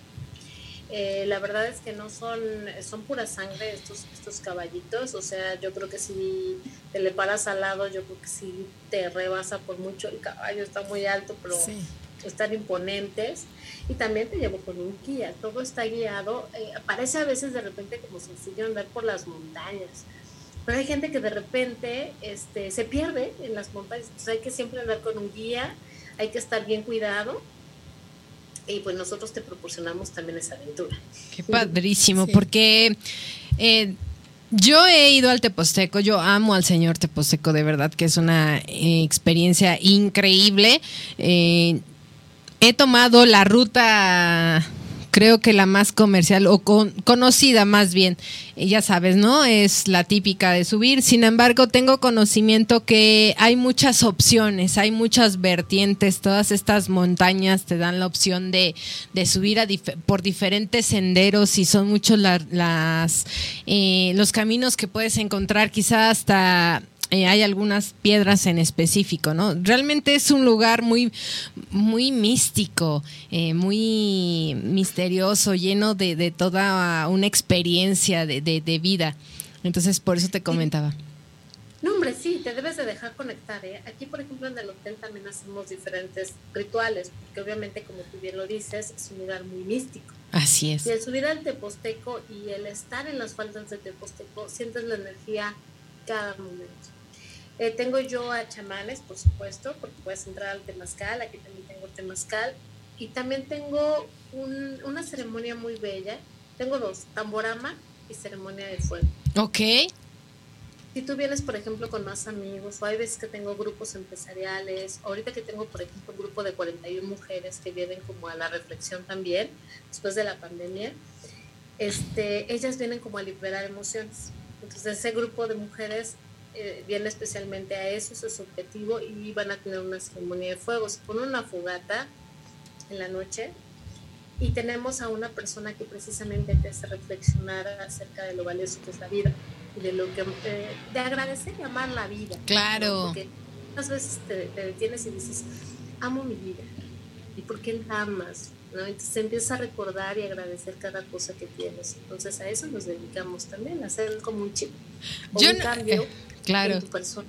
Eh, la verdad es que no son, son pura sangre estos, estos caballitos. O sea, yo creo que si te le paras al lado, yo creo que sí te rebasa por mucho. El caballo está muy alto, pero Sí. están imponentes. Y también te llevo con un guía. Todo está guiado. Eh, parece a veces de repente como sencillo andar por las montañas. Pero hay gente que de repente este, se pierde en las montañas. Entonces hay que siempre andar con un guía. Hay que estar bien cuidado. Y pues nosotros te proporcionamos también esa aventura. Qué padrísimo, Sí. porque eh, yo he ido al Teposteco, yo amo al señor Teposteco, de verdad que es una eh, experiencia increíble. Eh, he tomado la ruta, creo que la más comercial o con- conocida más bien, Eh, ya sabes, ¿no? Es la típica de subir. Sin embargo, tengo conocimiento que hay muchas opciones, hay muchas vertientes, todas estas montañas te dan la opción de, de subir a por diferentes senderos y son muchos la- las eh, los caminos que puedes encontrar, quizás hasta eh, hay algunas piedras en específico, ¿no? Realmente es un lugar muy, muy místico, eh, muy misterioso, lleno de, de toda una experiencia de, de- de vida. Entonces, por eso te comentaba. No, hombre, sí, te debes de dejar conectar. ¿eh? Aquí, por ejemplo, en el hotel también hacemos diferentes rituales, porque obviamente, como tú bien lo dices, es un lugar muy místico. Así es. Y el subir al Teposteco y el estar en las faldas del Teposteco, sientes la energía cada momento. Eh, tengo yo a chamanes, por supuesto, porque puedes entrar al Temazcal, aquí también tengo Temazcal. Y también tengo un- una ceremonia muy bella. Tengo dos, tamborama y ceremonia de fuego. Ok. Si tú vienes, por ejemplo, con más amigos, o hay veces que tengo grupos empresariales, ahorita que tengo, por ejemplo, un grupo de 41 mujeres que vienen como a la reflexión también, después de la pandemia, este, ellas vienen como a liberar emociones. Entonces, ese grupo de mujeres eh, viene especialmente a eso, ese es su objetivo, y van a tener una ceremonia de fuego. Se pone una fogata en la noche y tenemos a una persona que precisamente te hace reflexionar acerca de lo valioso que es la vida y de lo que eh, de agradecer y amar la vida. ¿no? Claro. Porque muchas veces te, te detienes y dices, amo mi vida. ¿Y por qué la amas? ¿No? Entonces empiezas a recordar y agradecer cada cosa que tienes. Entonces a eso nos dedicamos también, a hacer como un chip. O Yo un no- cambio claro. en tu persona.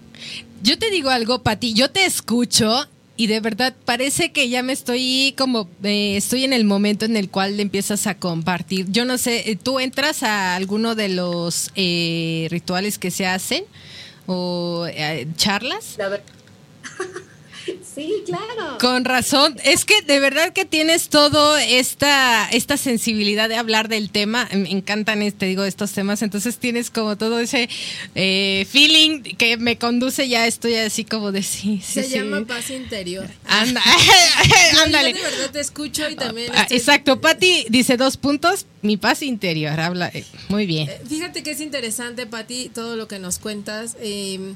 Yo te digo algo, Pati, yo te escucho y de verdad parece que ya me estoy como, eh, estoy en el momento en el cual empiezas a compartir. Yo no sé, eh, ¿tú entras a alguno de los eh, rituales que se hacen o eh, charlas? La verdad. (laughs) sí, claro. Con razón, es que de verdad que tienes todo esta esta sensibilidad de hablar del tema, me encantan, te digo, estos temas, entonces tienes como todo ese eh, feeling que me conduce ya, estoy así como de sí, sí, Se sí. llama paz interior. Anda, (laughs) ándale. Yo de verdad te escucho y también. Ah, estoy- Exacto, Pati dice dos puntos, mi paz interior, habla, eh, muy bien. Eh, Fíjate que es interesante, Pati, todo lo que nos cuentas. Eh,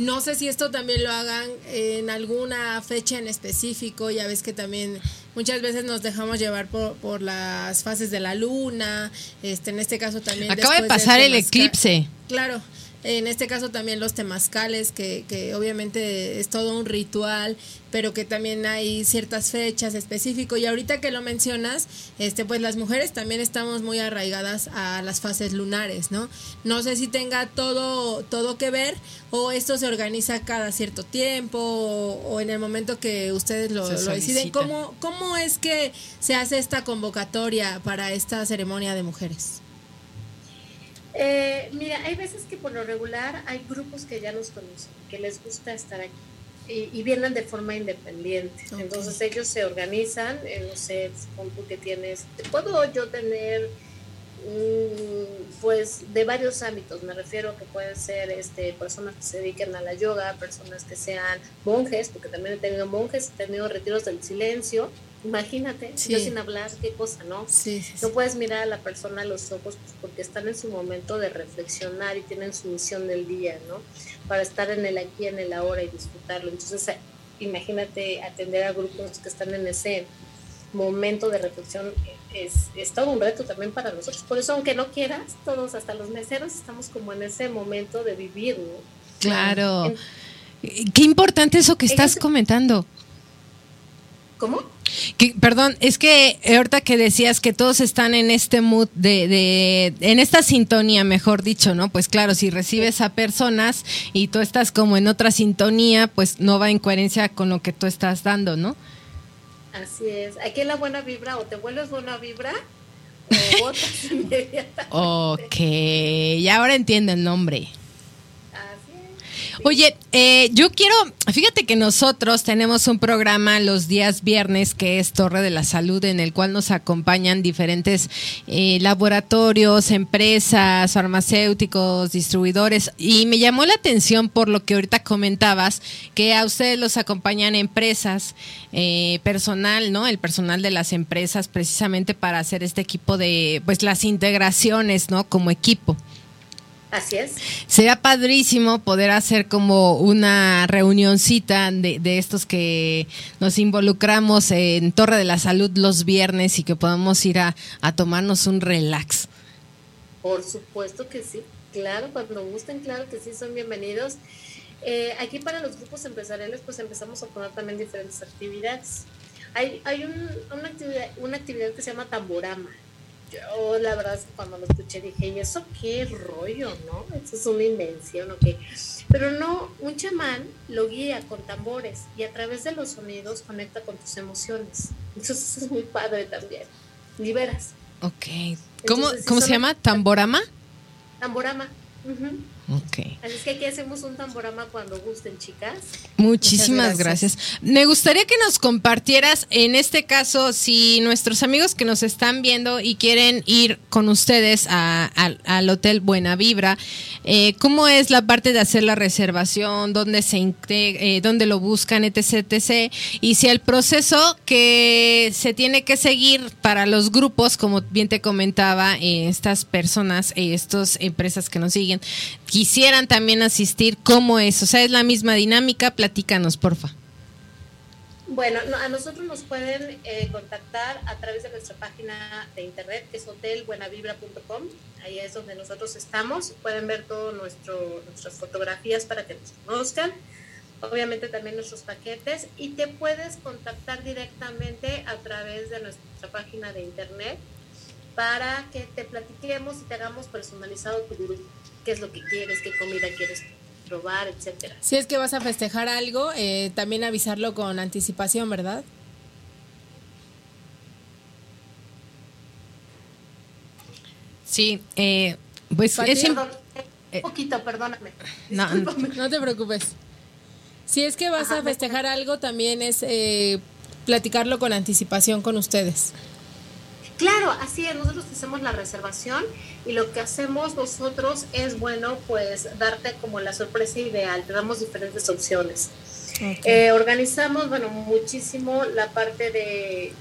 no sé si esto también lo hagan en alguna fecha en específico. Ya ves que también muchas veces nos dejamos llevar por, por las fases de la luna. Este, en este caso también. Acaba de pasar el eclipse. Claro. En este caso también los temazcales, que, que obviamente es todo un ritual, pero que también hay ciertas fechas específicas. Y ahorita que lo mencionas, este, pues las mujeres también estamos muy arraigadas a las fases lunares, ¿no? No sé si tenga todo, todo que ver o esto se organiza cada cierto tiempo o, en el momento que ustedes lo, lo deciden. ¿Cómo, ¿Cómo es que se hace esta convocatoria para esta ceremonia de mujeres? Eh, mira, hay veces que por lo regular hay grupos que ya nos conocen, que les gusta estar aquí y, vienen de forma independiente. Entonces ellos se organizan, eh, no sé, con tú que tienes, puedo yo tener pues de varios ámbitos, me refiero que pueden ser este, personas que se dediquen a la yoga, personas que sean monjes, porque también he tenido monjes, he tenido retiros del silencio, imagínate, yo sin hablar, qué cosa, ¿no? no puedes mirar a la persona a los ojos pues, porque están en su momento de reflexionar y tienen su misión del día, ¿no? Para estar en el aquí, en el ahora y disfrutarlo. Entonces, eh, imagínate atender a grupos que están en ese momento de reflexión es, es, todo un reto también para nosotros. Por eso, aunque no quieras, todos, hasta los meseros, estamos como en ese momento de vivir, ¿no? Claro. Qué importante eso que estás comentando. ¿Cómo? Que, perdón, es que ahorita que decías que todos están en este mood de, de, en esta sintonía, mejor dicho, ¿no? Pues claro, si recibes a personas y tú estás como en otra sintonía, pues no va en coherencia con lo que tú estás dando, ¿no? Así es. Aquí en la buena vibra o te vuelves buena vibra o (laughs) botas inmediatamente. Ok, y ahora entiendo el nombre. Oye, eh, yo quiero, fíjate que nosotros tenemos un programa los días viernes que es Torre de la Salud, en el cual nos acompañan diferentes eh, laboratorios, empresas, farmacéuticos, distribuidores, y me llamó la atención por lo que ahorita comentabas, que a ustedes los acompañan empresas, eh, personal, ¿no? El personal de las empresas precisamente para hacer este equipo de, pues las integraciones, ¿no? Como equipo. Así es. Sería padrísimo poder hacer como una reunioncita de, de, estos que nos involucramos en Torre de la Salud los viernes y que podamos ir a, tomarnos un relax. Por supuesto que sí, claro, cuando gusten, claro que sí, son bienvenidos. Eh, aquí para los grupos empresariales pues empezamos a poner también diferentes actividades. Hay, hay una, actividad, una actividad que se llama Tamborama yo la verdad es que cuando lo escuché dije, ¿y eso qué rollo, no? Eso es una invención, ¿o qué? Pero no, un chamán lo guía con tambores y a través de los sonidos conecta con tus emociones. Entonces es muy padre también. Liberas. Ok. ¿Cómo, ¿cómo se llama? ¿Tamborama? Tamborama. Así es que aquí hacemos un tamborama cuando gusten, chicas. Muchísimas gracias. Me gustaría que nos compartieras, en este caso, si nuestros amigos que nos están viendo y quieren ir con ustedes al Hotel Buena Vibra, eh, ¿cómo es la parte de hacer la reservación? ¿Dónde, se eh, dónde lo buscan, etc, etc? Y si el proceso que se tiene que seguir para los grupos, como bien te comentaba, eh, estas personas, estas empresas que nos siguen, quisieran también asistir, ¿cómo es? O sea, es la misma dinámica, platícanos, porfa. Bueno, a nosotros nos pueden eh, contactar a través de nuestra página de internet, que es hotelbuenavibra.com. Ahí es donde nosotros estamos. Pueden ver todas nuestras fotografías para que nos conozcan. Obviamente también nuestros paquetes. Y te puedes contactar directamente a través de nuestra página de internet para que te platiquemos y te hagamos personalizado tu grupo qué es lo que quieres, qué comida quieres probar, etcétera. Si es que vas a festejar algo, eh, también avisarlo con anticipación, ¿verdad? Sí, eh, pues es un eh, poquito, perdóname. No, no, te preocupes. Si es que vas a festejar algo, también es eh, platicarlo con anticipación con ustedes. Claro, así es, nosotros hacemos la reservación y lo que hacemos nosotros es, bueno, pues darte como la sorpresa ideal, te damos diferentes opciones. Eh, organizamos, bueno, muchísimo la parte de,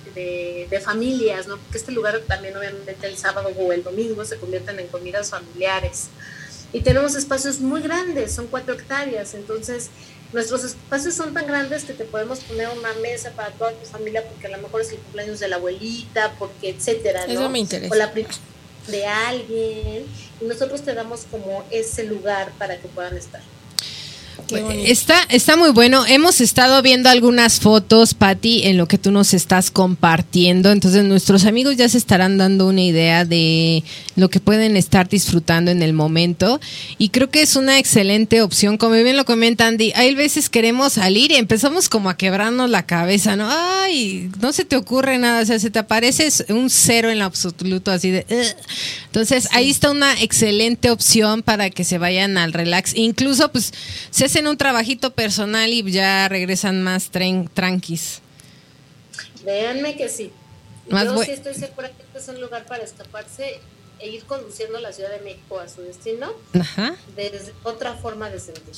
de, familias, ¿no? Porque este lugar también obviamente el sábado o el domingo se convierten en comidas familiares. Y tenemos espacios muy grandes, son cuatro hectáreas, entonces nuestros espacios son tan grandes que te podemos poner una mesa para toda tu familia porque a lo mejor es el cumpleaños de la abuelita, porque etcétera, ¿no? Eso me interesa. O la de alguien y nosotros te damos como ese lugar para que puedan estar. Está, está muy bueno. Hemos estado viendo algunas fotos, Patti, en lo que tú nos estás compartiendo. Entonces, nuestros amigos ya se estarán dando una idea de lo que pueden estar disfrutando en el momento. Y creo que es una excelente opción. Como bien lo comenta Andy, hay veces queremos salir y empezamos como a quebrarnos la cabeza, ¿no? Ay, no se te ocurre nada. O sea, se te aparece un cero en lo absoluto, así de. Entonces, ahí está una excelente opción para que se vayan al relax. Incluso, pues, se hacen un trabajito personal y ya regresan más tranquis. Véanme que sí. Yo sí estoy segura que este es un lugar para escaparse e ir conduciendo a la Ciudad de México a su destino Ajá. desde otra forma de sentir.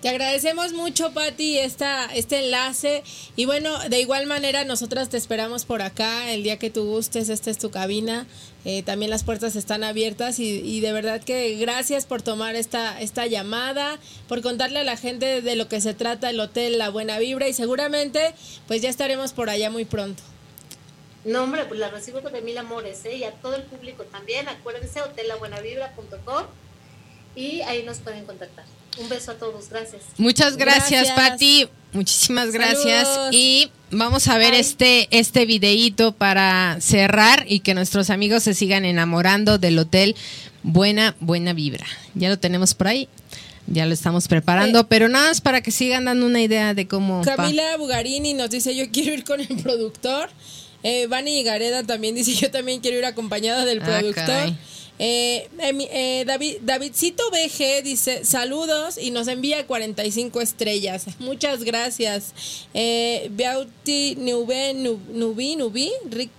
Te agradecemos mucho, Patti, esta, este enlace. Y bueno, de igual manera, nosotras te esperamos por acá el día que tú gustes. Esta es tu cabina. Eh, también las puertas están abiertas y, de verdad que gracias por tomar esta, esta llamada, por contarle a la gente de lo que se trata el hotel La Buena Vibra y seguramente pues ya estaremos por allá muy pronto. No, hombre, pues la recibo de mil amores, ¿eh? Y a todo el público también. Acuérdense, hotelabuenavibra.com y ahí nos pueden contactar. Un beso a todos, gracias. Muchas gracias, gracias. Patti. Muchísimas gracias. Y vamos a ver este, este videíto para cerrar y que nuestros amigos se sigan enamorando del hotel Buena, Buena Vibra. Ya lo tenemos por ahí. Ya lo estamos preparando, eh, pero nada más para que sigan dando una idea de cómo. Camila Bugarini nos dice: Yo quiero ir con el productor. Eh, Vani Gareda también dice: Yo también quiero ir acompañada del ah, productor. Eh, eh, David, Davidcito BG dice saludos y nos envía 45 estrellas. Muchas gracias. Eh, Beauty Nubi, Nubi, Nubi,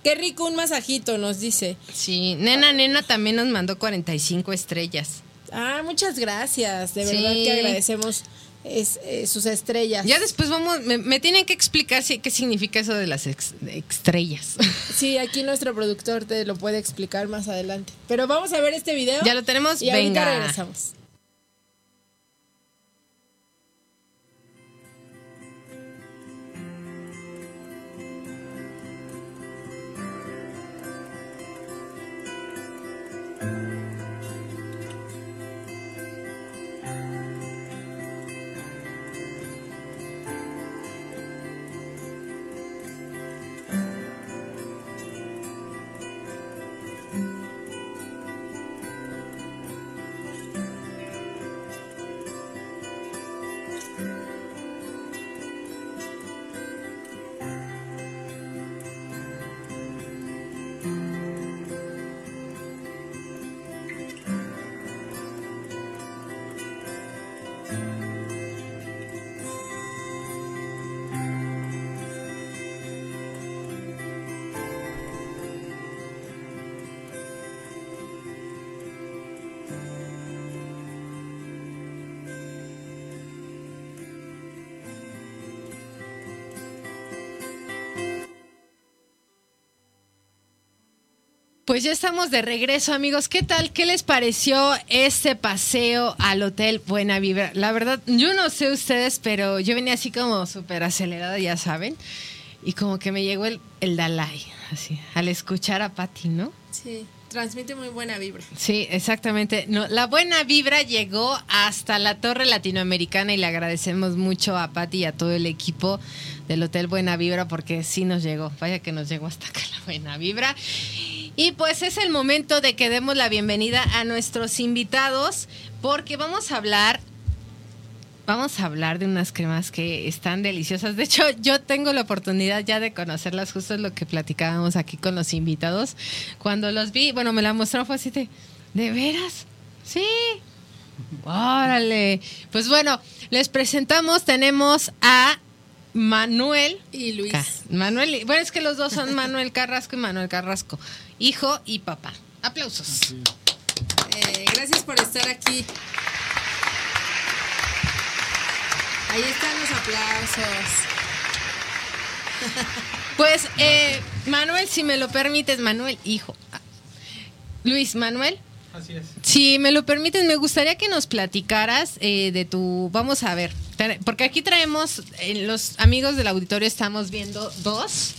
qué rico un masajito nos dice. Sí, Nena Nena también nos mandó 45 estrellas. Ah, muchas gracias. De verdad que agradecemos es, eh, sus estrellas. Ya después vamos, me, tienen que explicar si, qué significa eso de las estrellas. (laughs) Sí, aquí nuestro productor te lo puede explicar más adelante. Pero vamos a ver este video. Ya lo tenemos, y venga. regresamos. Pues ya estamos de regreso, amigos. ¿Qué tal? ¿Qué les pareció este paseo al Hotel Buena Vibra? La verdad, yo no sé ustedes, pero yo venía así como súper acelerada, ya saben. Y como que me llegó el, el Dalai, así, al escuchar a Patti, ¿no? Sí, transmite muy buena vibra. Sí, exactamente. No, la buena vibra llegó hasta la Torre Latinoamericana y le agradecemos mucho a Patti y a todo el equipo del Hotel Buena Vibra porque sí nos llegó. Vaya que nos llegó hasta acá la buena vibra. Y pues es el momento de que demos la bienvenida a nuestros invitados porque vamos a hablar vamos a hablar de unas cremas que están deliciosas. De hecho, yo tengo la oportunidad ya de conocerlas, justo es lo que platicábamos aquí con los invitados. Cuando los vi, bueno, me la mostró fue así de, ¿de veras? Sí. Órale. Pues bueno, les presentamos, tenemos a Manuel y Luis. Manuel, bueno, es que los dos son Manuel Carrasco y Manuel Carrasco, hijo y papá. Aplausos. Eh, gracias por estar aquí. Ahí están los aplausos. (laughs) Pues, eh, Manuel, si me lo permites, Manuel, hijo. Luis, Manuel. Así es. Si me lo permites, me gustaría que nos platicaras eh, de tu. Vamos a ver, porque aquí traemos, los amigos del auditorio estamos viendo dos,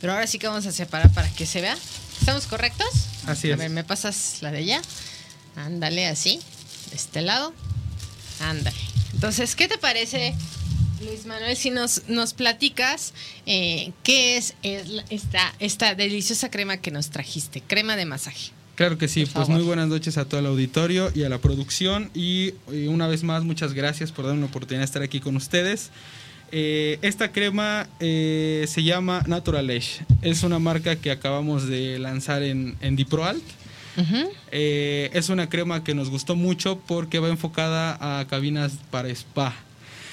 pero ahora sí que vamos a separar para que se vea. ¿Estamos correctos? Así A es. ver, ¿me pasas la de allá? Ándale, así. De este lado. Ándale. Entonces, ¿qué te parece, Luis Manuel, si nos, nos platicas eh, qué es, esta, esta deliciosa crema que nos trajiste? Crema de masaje. Claro que sí, pues muy buenas noches a todo el auditorio y a la producción y, y una vez más muchas gracias por darme la oportunidad de estar aquí con ustedes. Eh, esta crema eh, se llama Natural Edge, es una marca que acabamos de lanzar en, en Diproalt. Eh, es una crema que nos gustó mucho porque va enfocada a cabinas para spa.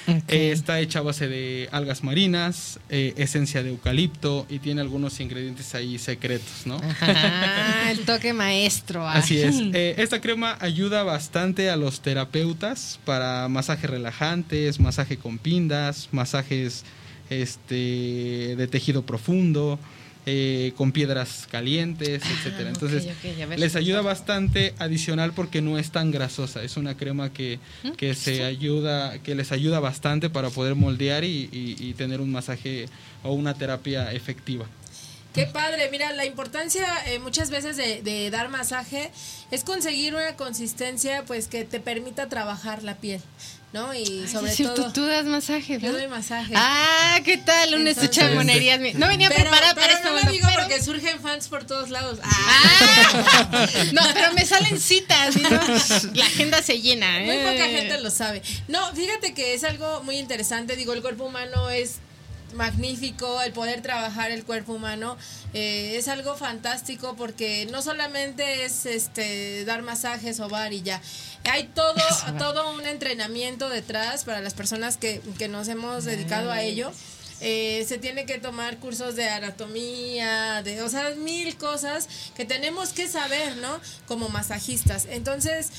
Eh, está hecha a base de algas marinas, eh, esencia de eucalipto y tiene algunos ingredientes ahí secretos, ¿no? Ajá, el toque maestro. ay. Así es. Eh, esta crema ayuda bastante a los terapeutas para masajes relajantes, masaje con pindas, masajes este, de tejido profundo, eh, con piedras calientes, etcétera. Ah, ok, Entonces, les ayuda bastante adicional porque no es tan grasosa. Es una crema que, ¿Mm? que se ayuda, que les ayuda bastante para poder moldear y, y- y tener un masaje o una terapia efectiva. Qué padre, mira, la importancia eh, muchas veces de, de dar masaje es conseguir una consistencia pues que te permita trabajar la piel, ¿no? Y Ay, sobre es cierto, todo... tú das masaje, Yo ¿no? doy masaje. Ah, ¿qué tal? Un Entonces- estuche de monerías. No venía pero, preparada para esto. no lo digo pero- porque surgen fans por todos lados. Ah, Ah, no, pero me salen citas. la agenda se llena. Muy ¿eh? poca gente lo sabe. No, fíjate que es algo muy interesante. Digo, el cuerpo humano es magnífico, el poder trabajar el cuerpo humano eh, es algo fantástico porque no solamente es este dar masajes, sobar y ya. Hay todo, (laughs) todo un entrenamiento detrás para las personas que, que nos hemos dedicado a ello. Eh, se tiene que tomar cursos de anatomía, de, o sea, mil cosas que tenemos que saber, ¿no? Como masajistas. Entonces,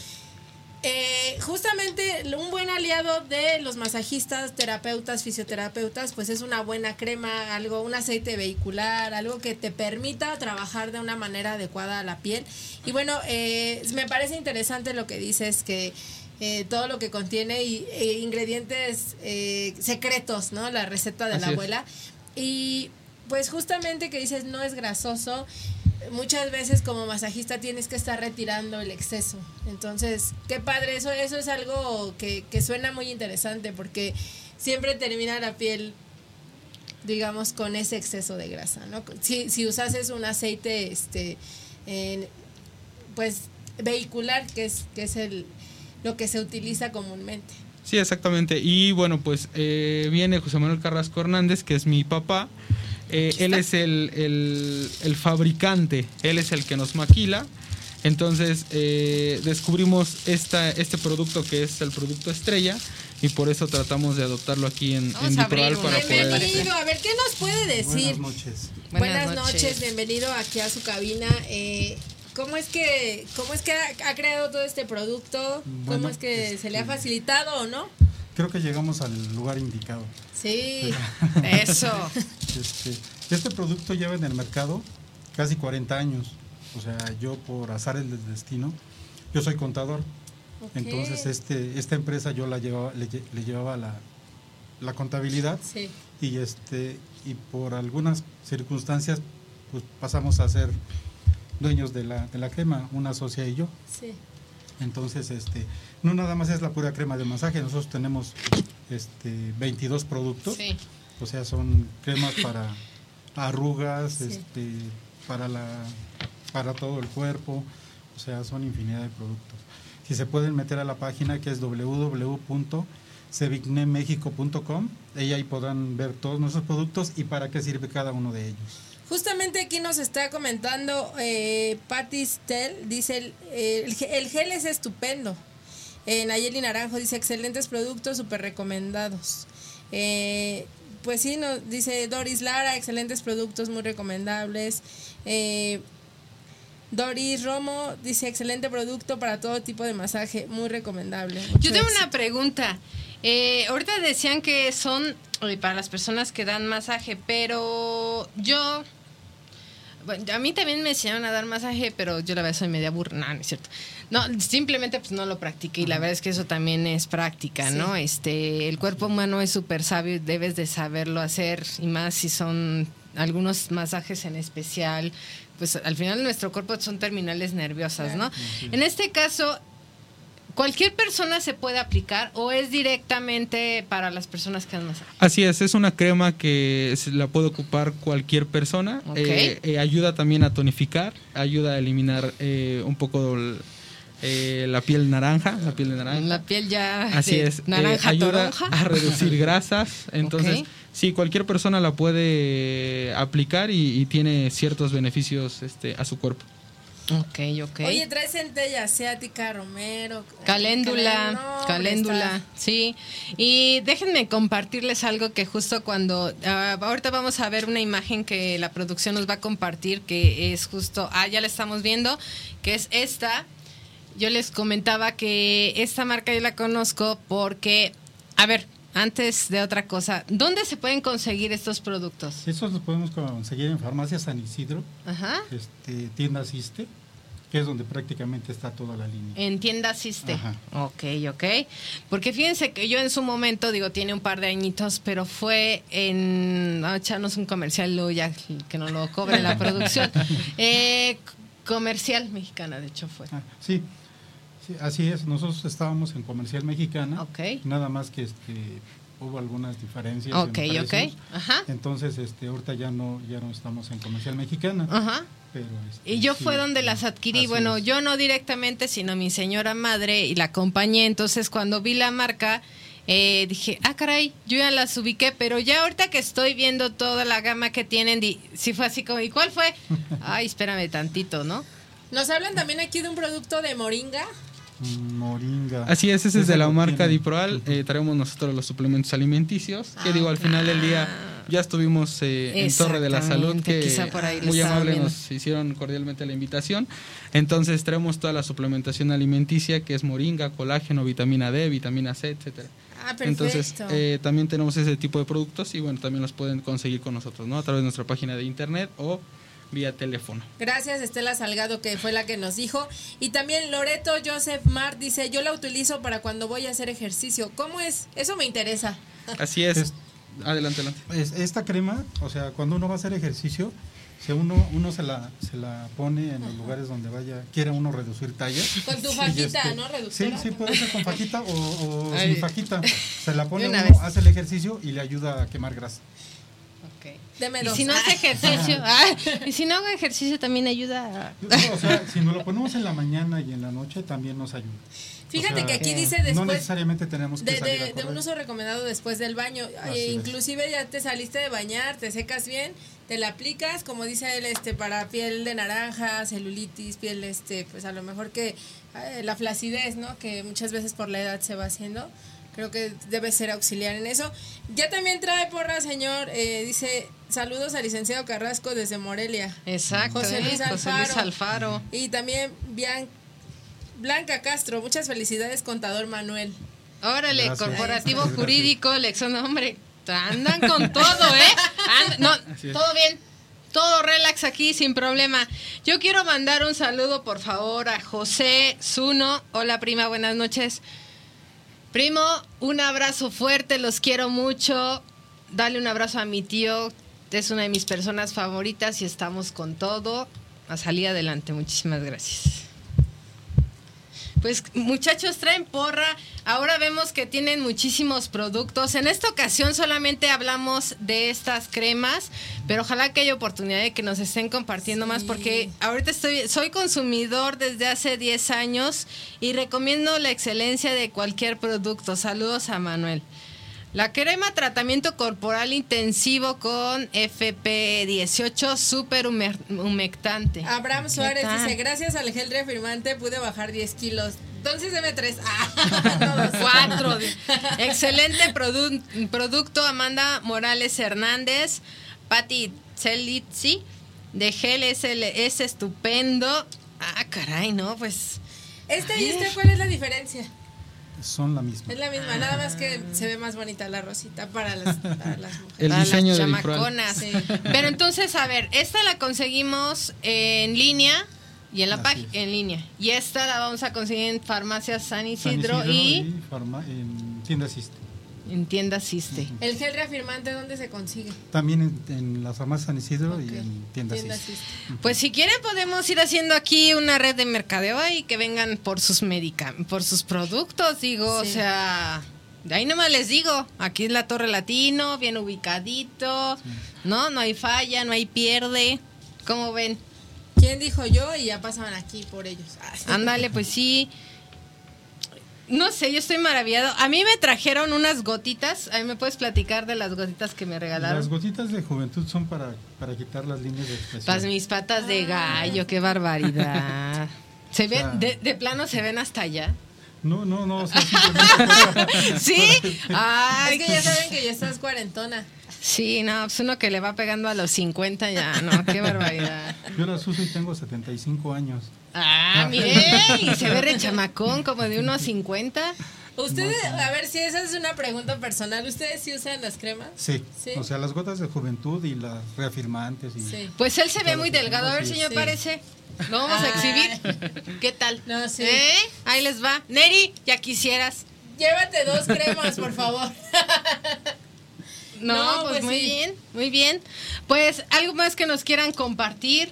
eh, justamente un buen aliado de los masajistas, terapeutas, fisioterapeutas, pues es una buena crema, algo, un aceite vehicular, algo que te permita trabajar de una manera adecuada a la piel. Y bueno, eh, me parece interesante lo que dices que eh, todo lo que contiene y, eh, ingredientes eh, secretos, ¿no? La receta de Así la es. abuela. Y pues justamente que dices no es grasoso, muchas veces como masajista tienes que estar retirando el exceso. Entonces, qué padre, eso, eso es algo que, que suena muy interesante porque siempre termina la piel, digamos, con ese exceso de grasa, ¿no? Si, si usases un aceite, este, pues, vehicular, que es, que es el, lo que se utiliza comúnmente. Sí, exactamente. Y bueno, pues eh, viene José Manuel Carrasco Hernández, que es mi papá. Eh, él es el, el- el fabricante, él es el que nos maquila. Entonces eh, descubrimos esta, este producto que es el producto estrella y por eso tratamos de adoptarlo aquí en, Vamos en a abrir para poder... Bienvenido, a ver, ¿qué nos puede decir? Buenas noches. Buenas, Buenas noches. noches. bienvenido aquí a su cabina. Eh, ¿Cómo es que, cómo es que ha, ha creado todo este producto? ¿Cómo es que se le ha este- facilitado o no? Creo que llegamos al lugar indicado. Sí. (laughs) Eso. Este, este producto lleva en el mercado casi 40 años. O sea, yo por azares del destino, yo soy contador. Entonces, este, esta empresa yo la llevaba, le, lle- le llevaba la, la contabilidad Sí. y este y por algunas circunstancias pues pasamos a ser dueños de la, de la crema, una socia y yo. Sí. Entonces, este, no nada más es la pura crema de masaje, nosotros tenemos este 22 productos, Sí. o sea, son cremas para (coughs) arrugas, Sí. este, para la para todo el cuerpo, o sea, son infinidad de productos. Si se pueden meter a la página que es www.cevicnemexico.com, ahí podrán ver todos nuestros productos y para qué sirve cada uno de ellos. Justamente aquí nos está comentando eh, Patty Stell, dice, el, el ge- el gel es estupendo. Eh, Nayeli Naranjo dice, excelentes productos, súper recomendados. Eh, pues sí, nos dice Doris Lara, excelentes productos, muy recomendables. Eh, Doris Romo dice, excelente producto para todo tipo de masaje, muy recomendable. Yo tengo éxito. una pregunta. Eh, ahorita decían que son eh, para las personas que dan masaje, pero yo... Bueno, a mí también me enseñaron a dar masaje, pero yo la verdad soy media burra. No, no es cierto. No, simplemente pues no lo practiqué y la verdad es que eso también es práctica, Sí. ¿no? Este, el cuerpo humano es súper sabio y debes de saberlo hacer y más si son algunos masajes en especial. Pues al final nuestro cuerpo son terminales nerviosas, ¿no? En este caso, ¿cualquier persona se puede aplicar o es directamente para las personas que hacen masaje? Así es, es una crema que se la puede ocupar cualquier persona. Eh, eh, ayuda también a tonificar, ayuda a eliminar eh, un poco el- eh, la piel naranja, la piel de naranja. La piel ya Así es, eh, naranja ayuda toronja. a reducir (laughs) grasas. Entonces, sí, cualquier persona la puede aplicar y, y tiene ciertos beneficios este, a su cuerpo. Ok, ok. Oye, trae centella asiática, romero. Caléndula, No, hombre, caléndula, está- sí. Y déjenme compartirles algo que justo cuando, ah, ahorita vamos a ver una imagen que la producción nos va a compartir, que es justo, ah, ya la estamos viendo, que es esta. Yo les comentaba que esta marca yo la conozco porque, a ver, antes de otra cosa, ¿dónde se pueden conseguir estos productos? Esos los podemos conseguir en Farmacia San Isidro, Ajá. este, tiendas Iste, que es donde prácticamente está toda la línea. En tiendas Iste. Ajá. Ok, ok. Porque fíjense que yo en su momento, digo, tiene un par de añitos, pero fue en. A echarnos un comercial, luego ya que no lo cobre la producción. (laughs) Eh, comercial mexicana, de hecho fue. Ah, sí, sí, así es. Nosotros estábamos en Comercial Mexicana. Ok. Nada más que este, hubo algunas diferencias. Ok, en ok. Ajá. Entonces, este, ahorita ya no, ya no estamos en Comercial Mexicana. Ajá. Pero, este, Y yo sí, fue donde las adquirí. Bueno, es. yo no directamente, sino mi señora madre y la acompañé. Entonces, cuando vi la marca, eh, dije, ah, caray, yo ya las ubiqué, pero ya ahorita que estoy viendo toda la gama que tienen, di- sí fue así como, ¿y cuál fue? (laughs) Ay, espérame tantito, ¿no? Nos hablan también aquí de un producto de moringa. Moringa. Así es, ese es de la marca tiene. Diproal. Eh, traemos nosotros los suplementos alimenticios. Que digo, al final del día ya estuvimos eh, en Torre de la Salud, que muy amable viendo. nos hicieron cordialmente la invitación. Entonces traemos toda la suplementación alimenticia, que es moringa, colágeno, vitamina D, vitamina C, etcétera. Ah, perfecto. Entonces, eh, también tenemos ese tipo de productos y bueno, también los pueden conseguir con nosotros, ¿no? A través de nuestra página de internet o vía teléfono. Gracias Estela Salgado que fue la que nos dijo. Y también Loreto Joseph Mart dice, yo la utilizo para cuando voy a hacer ejercicio. ¿Cómo es? Eso me interesa. Así es. Adelante, adelante. Es- esta crema, o sea, cuando uno va a hacer ejercicio, si uno, uno se, la, se la pone en los lugares donde vaya, quiera uno reducir talla. Con tu (laughs) fajita, ¿no? Sí, Reductora. sí, puede ser con fajita o, sin fajita. Se la pone uno, vez. hace el ejercicio y le ayuda a quemar grasa. Deme Y si no hace ejercicio, (laughs) ah, y si no hago ejercicio también ayuda. a- No, o sea, si nos lo ponemos en la mañana y en la noche, también nos ayuda. Fíjate O sea, que aquí que dice No después necesariamente tenemos que de, salir de- a de un uso recomendado después del baño. Así Eh, es. inclusive ya te saliste de bañar, te secas bien, te la aplicas, como dice él, este, para piel de naranja, celulitis, piel, este, pues a lo mejor que eh, la flacidez, ¿no? Que muchas veces por la edad se va haciendo. Creo que debe ser auxiliar en eso. Ya también trae porra, señor. eh, dice, saludos al licenciado Carrasco desde Morelia. Exacto, José ¿eh? Luis José Luis Alfaro. Alfaro. Y también Bian- Blanca Castro. Muchas felicidades, contador Manuel. Órale, Gracias. corporativo Gracias. jurídico, Lexon, hombre, andan con todo, ¿eh? And- no, todo bien, todo relax aquí, sin problema. Yo quiero mandar un saludo, por favor, a José Zuno. Hola, prima, buenas noches. Primo, un abrazo fuerte, los quiero mucho. Dale un abrazo a mi tío, es una de mis personas favoritas y estamos con todo. A salir adelante, muchísimas gracias. Pues muchachos, traen porra. Ahora vemos que tienen muchísimos productos. En esta ocasión solamente hablamos de estas cremas, pero ojalá que haya oportunidad de que nos estén compartiendo más porque ahorita estoy soy consumidor desde hace 10 años y recomiendo la excelencia de cualquier producto. Saludos a Manuel. La crema tratamiento corporal intensivo con FP18 super humectante. Abraham Suárez dice, gracias al gel reafirmante pude bajar 10 kilos. Entonces deme tres. Ah. (laughs) Cuatro. Excelente produ- producto, Amanda Morales Hernández. Patti Celitzi de gel es, el- es estupendo. Ah, caray, no, pues. Este y este, ¿cuál es la diferencia? Son la misma. Es la misma, nada más que se ve más bonita la rosita para las, para las mujeres. El para diseño las de chamaconas. Sí. (laughs) Pero entonces, a ver, esta la conseguimos en línea y en la página en línea. Y esta la vamos a conseguir en Farmacia San San Isidro, y farma- en tiendas. En tiendas Siste. ¿El gel reafirmante dónde se consigue? También en, en las farmacias San Isidro y en. Cis. Pues si quieren podemos ir haciendo aquí una red de mercadeo y que vengan por sus medica por sus productos, digo, Sí. o sea, de ahí nomás les digo, aquí es la Torre Latino, bien ubicadito, ¿no? No hay falla, no hay pierde. ¿Cómo ven? ¿Quién dijo yo? Y ya pasaban aquí por ellos. Ah, sí. Ándale, pues sí. No sé, yo estoy maravillado. A mí me trajeron unas gotitas. Ahí me puedes platicar de las gotitas que me Las regalaron. gotitas de juventud son para, para quitar las líneas de expresión. Pas mis patas de gallo, qué barbaridad. (laughs) Se ven, sea- de, de plano se ven hasta allá. No, no, no, o sea, ¿Sí? (laughs) Ay, (laughs) Es que ya saben que ya estás cuarentona. Sí, no, pues uno que le va pegando a los 50 ya, no, qué barbaridad. yo las uso y tengo 75 años. Ah, mire, y se ve rechamacón como de unos 50. Ustedes, a ver si esa es una pregunta personal. ¿Ustedes sí usan las cremas? Sí, Sí. o sea, las gotas de juventud y las reafirmantes. Y, Sí. Pues él se ve muy delgado. A ver, señor, Sí. parece. Lo vamos a exhibir. ¿Qué tal? No, sí. ¿Eh? Ahí les va. Neri, ya quisieras. Llévate dos cremas, por favor. (laughs) No, No, pues, pues muy sí. bien, muy bien. Pues algo más que nos quieran compartir.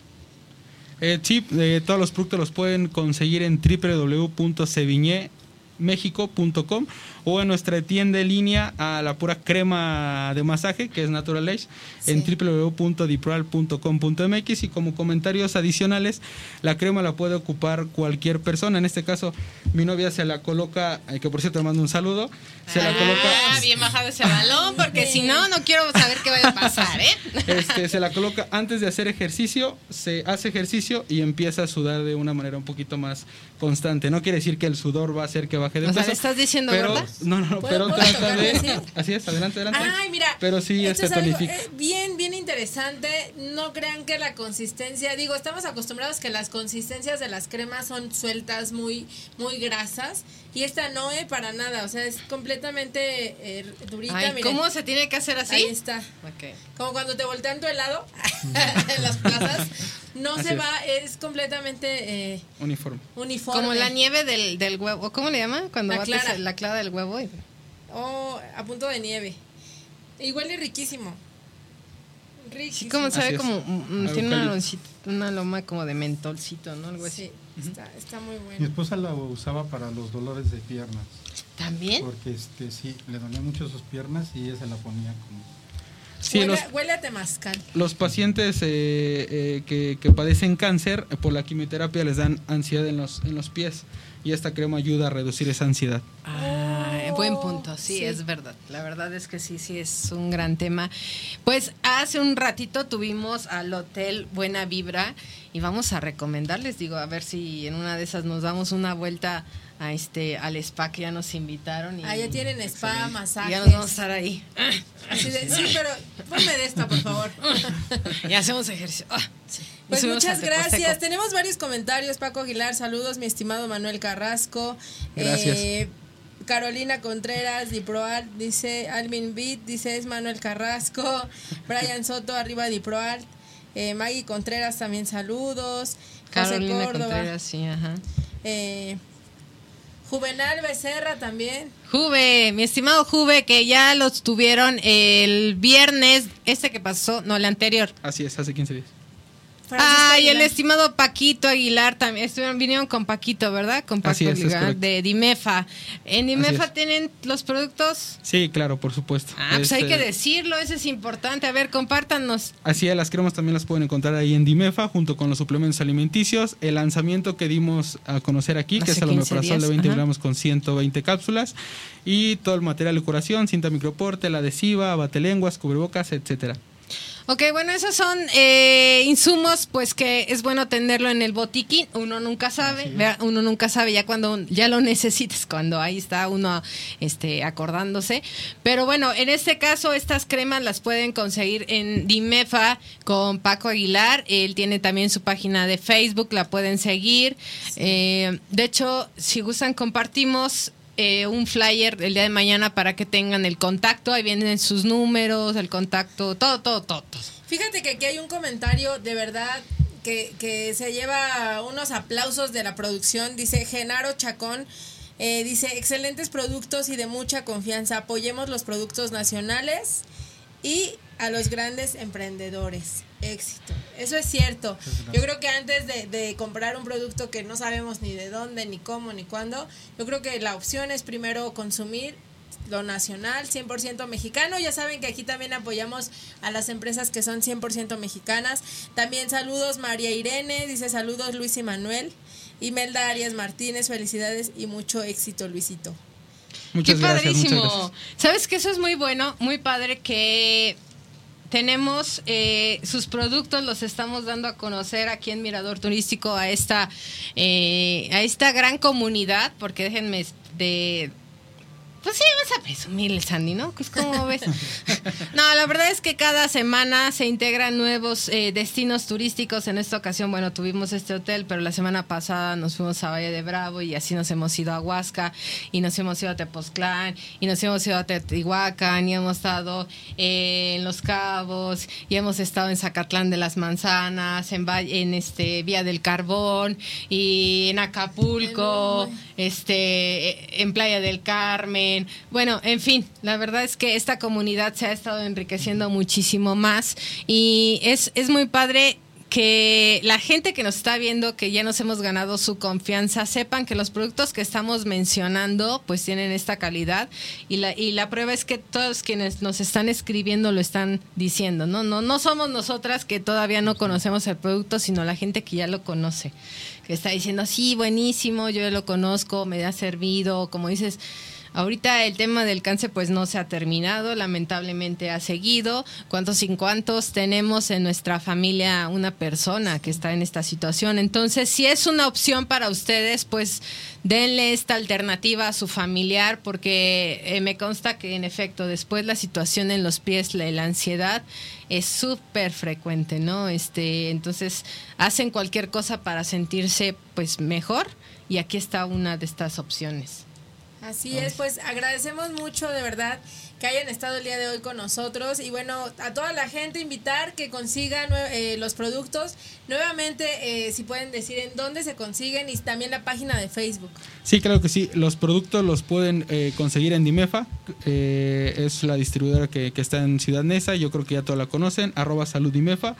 Eh, sí, eh, todos los productos los pueden conseguir en www.seviñemexico.com o en nuestra tienda en línea a la pura crema de masaje que es Natural Age en Sí. www.dipral.com.mx y como comentarios adicionales la crema la puede ocupar cualquier persona en este caso mi novia se la coloca eh, que por cierto le mando un saludo se la Ah, coloca bien bajado ese balón, porque si no, no quiero saber qué vaya a pasar, ¿eh? (laughs) este, se la coloca antes de hacer ejercicio, se hace ejercicio y empieza a sudar de una manera un poquito más constante. No quiere decir que el sudor va a hacer que baje de O sea, peso. ¿le estás diciendo pero, gorda? No, no, no, ¿Puedo- pero trata de... así? Así es, adelante, adelante. Ay, mira. Pero sí, esto este es algo, eh, bien, bien interesante. No crean que la consistencia, digo, estamos acostumbrados que las consistencias de las cremas son sueltas, muy, muy grasas. Y esta no es para nada, o sea, es completamente eh, durita. Ay, miren. ¿cómo se tiene que hacer así? Ahí está. Ok. Como cuando te voltean tu helado (laughs) en las plazas. No Así se es. va, es completamente eh, Uniforme. uniforme. Como la nieve del, del huevo. ¿Cómo le llama? Cuando La bates clara. la clara del huevo. y- Oh, a punto de nieve. Igual es riquísimo. Riquísimo. Sí, como sabe como mm, tiene una, loncita- una loma como de mentolcito, ¿no? Algo así. Sí, está, está muy Mi bueno. esposa la usaba para los dolores de piernas, ¿También? porque este sí, le dolían mucho sus piernas y ella se la ponía como... Sí, huele, los, huele a temazcal. los pacientes eh, eh, que, que padecen cáncer, eh, por la quimioterapia les dan ansiedad en los, en los pies. Y esta crema ayuda a reducir esa ansiedad. Ah, buen punto, sí, sí. es verdad. La verdad es que sí, sí, es un gran tema. Pues hace un ratito tuvimos al Hotel Buena Vibra y vamos a recomendarles, digo, a ver si en una de esas nos damos una vuelta a este al spa que ya nos invitaron. Y, Ah, ya tienen spa, y masajes. ya nos vamos a estar ahí. Así de, sí, pero ponme de esta, por favor. (laughs) y hacemos ejercicio. Ah, Pues muchas gracias. Tenemos varios comentarios. Paco Aguilar, saludos, mi estimado Manuel Carrasco. Gracias. Eh, Carolina Contreras, Diproal, dice Alvin Beat, dice es Manuel Carrasco. Brian Soto, arriba Diproal. Eh, Maggie Contreras también saludos. José Carolina Córdoba. Contreras, sí, ajá. Eh, Juvenal Becerra también. Juve, mi estimado Juve, que ya los tuvieron el viernes, este que pasó, no, el anterior. Así es, hace 15 días. Ay, el Aguilar. estimado Paquito Aguilar también. Estuvieron, vinieron con Paquito, ¿verdad? Con es Aguilar de Dimefa. ¿En Dimefa tienen los productos? Sí, claro, por supuesto. Ah, pues hay Este, que decirlo, eso es importante. A ver, compártanos. Así es, las cremas también las pueden encontrar ahí en Dimefa junto con los suplementos alimenticios. El lanzamiento que dimos a conocer aquí, que es el 15 omeprazol de días, 20 ajá. gramos con 120 cápsulas. Y todo el material de curación, cinta microporte, la adhesiva, batelenguas, cubrebocas, etcétera. Ok, bueno, esos son eh, insumos, pues que es bueno tenerlo en el botiquín. Uno nunca sabe, uno nunca sabe ya cuando ya lo (laughs) necesites, cuando ahí está uno este, acordándose. Pero bueno, en este caso estas cremas las pueden conseguir en Dimefa con Paco Aguilar. Él tiene también su página de Facebook, la pueden seguir. Eh, de hecho, si gustan, compartimos eh, un flyer el día de mañana para que tengan el contacto. Ahí vienen sus números, el contacto, todo, todo, todo. Fíjate que aquí hay un comentario de verdad que, que se lleva unos aplausos de la producción. Dice Genaro Chacón. Eh, dice, excelentes productos y de mucha confianza. Apoyemos los productos nacionales y a los grandes emprendedores. Éxito. Eso es cierto. Yo creo que antes de, de, comprar un producto que no sabemos ni de dónde, ni cómo, ni cuándo, yo creo que la opción es primero consumir lo nacional, 100% mexicano. Ya saben que aquí también apoyamos a las empresas que son 100% mexicanas. También saludos María Irene, dice saludos Luis y Manuel. Imelda Arias Martínez, felicidades y mucho éxito, Luisito. Muchas Qué gracias, padrísimo. Sabes que eso es muy bueno, muy padre que tenemos eh, sus productos, los estamos dando a conocer aquí en Mirador Turístico a esta, eh, a esta gran comunidad, porque déjenme de pues sí, vas a presumir, Sandy, ¿no? Pues como ves. (laughs) No, la verdad es que cada semana se integran nuevos eh, destinos turísticos. En esta ocasión, bueno, tuvimos este hotel, pero la semana pasada nos fuimos a Valle de Bravo y así nos hemos ido a Huasca y nos hemos ido a Tepoztlán y nos hemos ido a Teotihuacán y hemos estado eh, en Los Cabos y hemos estado en Zacatlán de las Manzanas, en, en este Vía del Carbón y en Acapulco, este, en Playa del Carmen bueno, en fin, la verdad es que esta comunidad se ha estado enriqueciendo muchísimo más y es, es muy padre que la gente que nos está viendo, que ya nos hemos ganado su confianza, sepan que los productos que estamos mencionando pues tienen esta calidad y la, y la prueba es que todos quienes nos están escribiendo lo están diciendo, ¿no? No, no somos nosotras que todavía no conocemos el producto, sino la gente que ya lo conoce, que está diciendo, sí, buenísimo, yo lo conozco, me ha servido, como dices, Ahorita el tema del cáncer pues no se ha terminado, lamentablemente ha seguido. ¿Cuántos y cuántos tenemos en nuestra familia una persona que está en esta situación? Entonces, si es una opción para ustedes, pues denle esta alternativa a su familiar porque eh, me consta que en efecto después la situación en los pies, la, ansiedad es súper frecuente, ¿no? Este, entonces hacen cualquier cosa para sentirse pues mejor y aquí está una de estas opciones. Así es, pues agradecemos mucho de verdad que hayan estado el día de hoy con nosotros y bueno, a toda la gente invitar que consigan eh, los productos. Nuevamente, eh, si pueden decir en dónde se consiguen y también la página de Facebook. Sí, claro que sí. Los productos los pueden eh, conseguir en Dimefa. es la distribuidora que, está en Ciudad Neza. Yo creo que ya todos la conocen. Arroba salud Dimefa.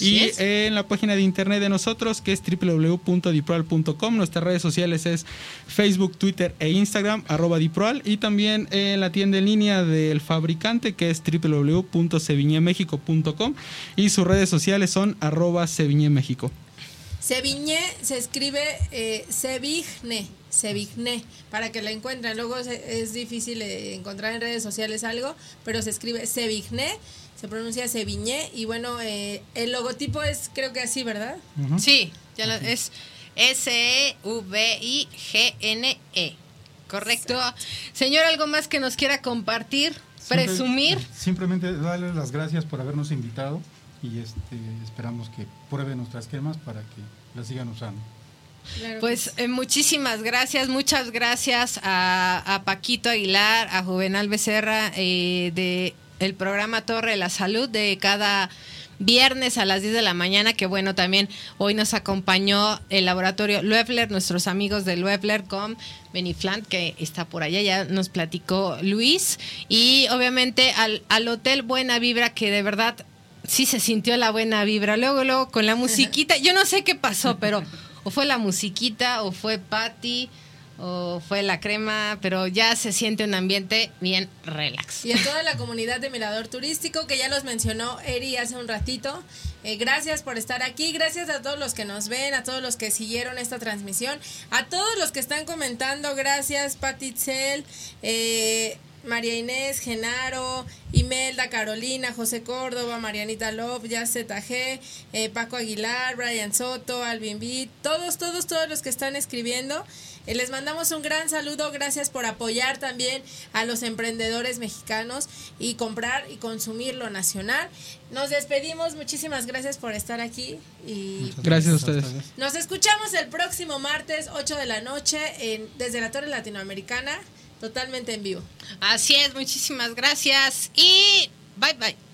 y en la página de internet de nosotros, que es www.diproal.com. Nuestras redes sociales es Facebook, Twitter e Instagram, arroba Diproal. Y también en la tienda en línea de el fabricante que es www.seviñemexico.com y sus redes sociales son arroba seviñemexico. Seviñe se escribe eh, Sevigne, Sevigne, para que la encuentren. Luego es, difícil eh, encontrar en redes sociales algo, pero se escribe Sevigne, se pronuncia Seviñe y bueno, eh, el logotipo es creo que así, ¿verdad? Sí, ya es S-V-I-G-N-E. e Correcto. Señor, ¿algo más que nos quiera compartir? presumir. Simplemente darle las gracias por habernos invitado y este, esperamos que prueben nuestras cremas para que las sigan usando. pues eh, muchísimas gracias, muchas gracias a, Paquito Aguilar, a Juvenal Becerra eh, de el programa Torre de la Salud de cada viernes a las 10 de la mañana, que bueno, también hoy nos acompañó el laboratorio Luebler, nuestros amigos de Luebler con Beniflant, que está por allá, ya nos platicó Luis, y obviamente al, al Hotel Buena Vibra, que de verdad sí se sintió la buena vibra. Luego, luego con la musiquita, yo no sé qué pasó, pero o fue la musiquita o fue Patty o fue la crema, pero ya se siente un ambiente bien relax. Y a toda la comunidad de Mirador Turístico, que ya los mencionó Eri hace un ratito, eh, gracias por estar aquí, gracias a todos los que nos ven, a todos los que siguieron esta transmisión, a todos los que están comentando, gracias Patitzel, eh, María Inés, Genaro, Imelda, Carolina, José Córdoba, Marianita Love, Yace G, eh, Paco Aguilar, Brian Soto, Alvin Beat, todos, todos, todos los que están escribiendo. Eh, les mandamos un gran saludo, gracias por apoyar también a los emprendedores mexicanos y comprar y consumir lo nacional. Nos despedimos, muchísimas gracias por estar aquí y gracias a ustedes. Nos escuchamos el próximo martes 8 de la noche en, desde la Torre Latinoamericana, totalmente en vivo. Así es, muchísimas gracias y bye bye.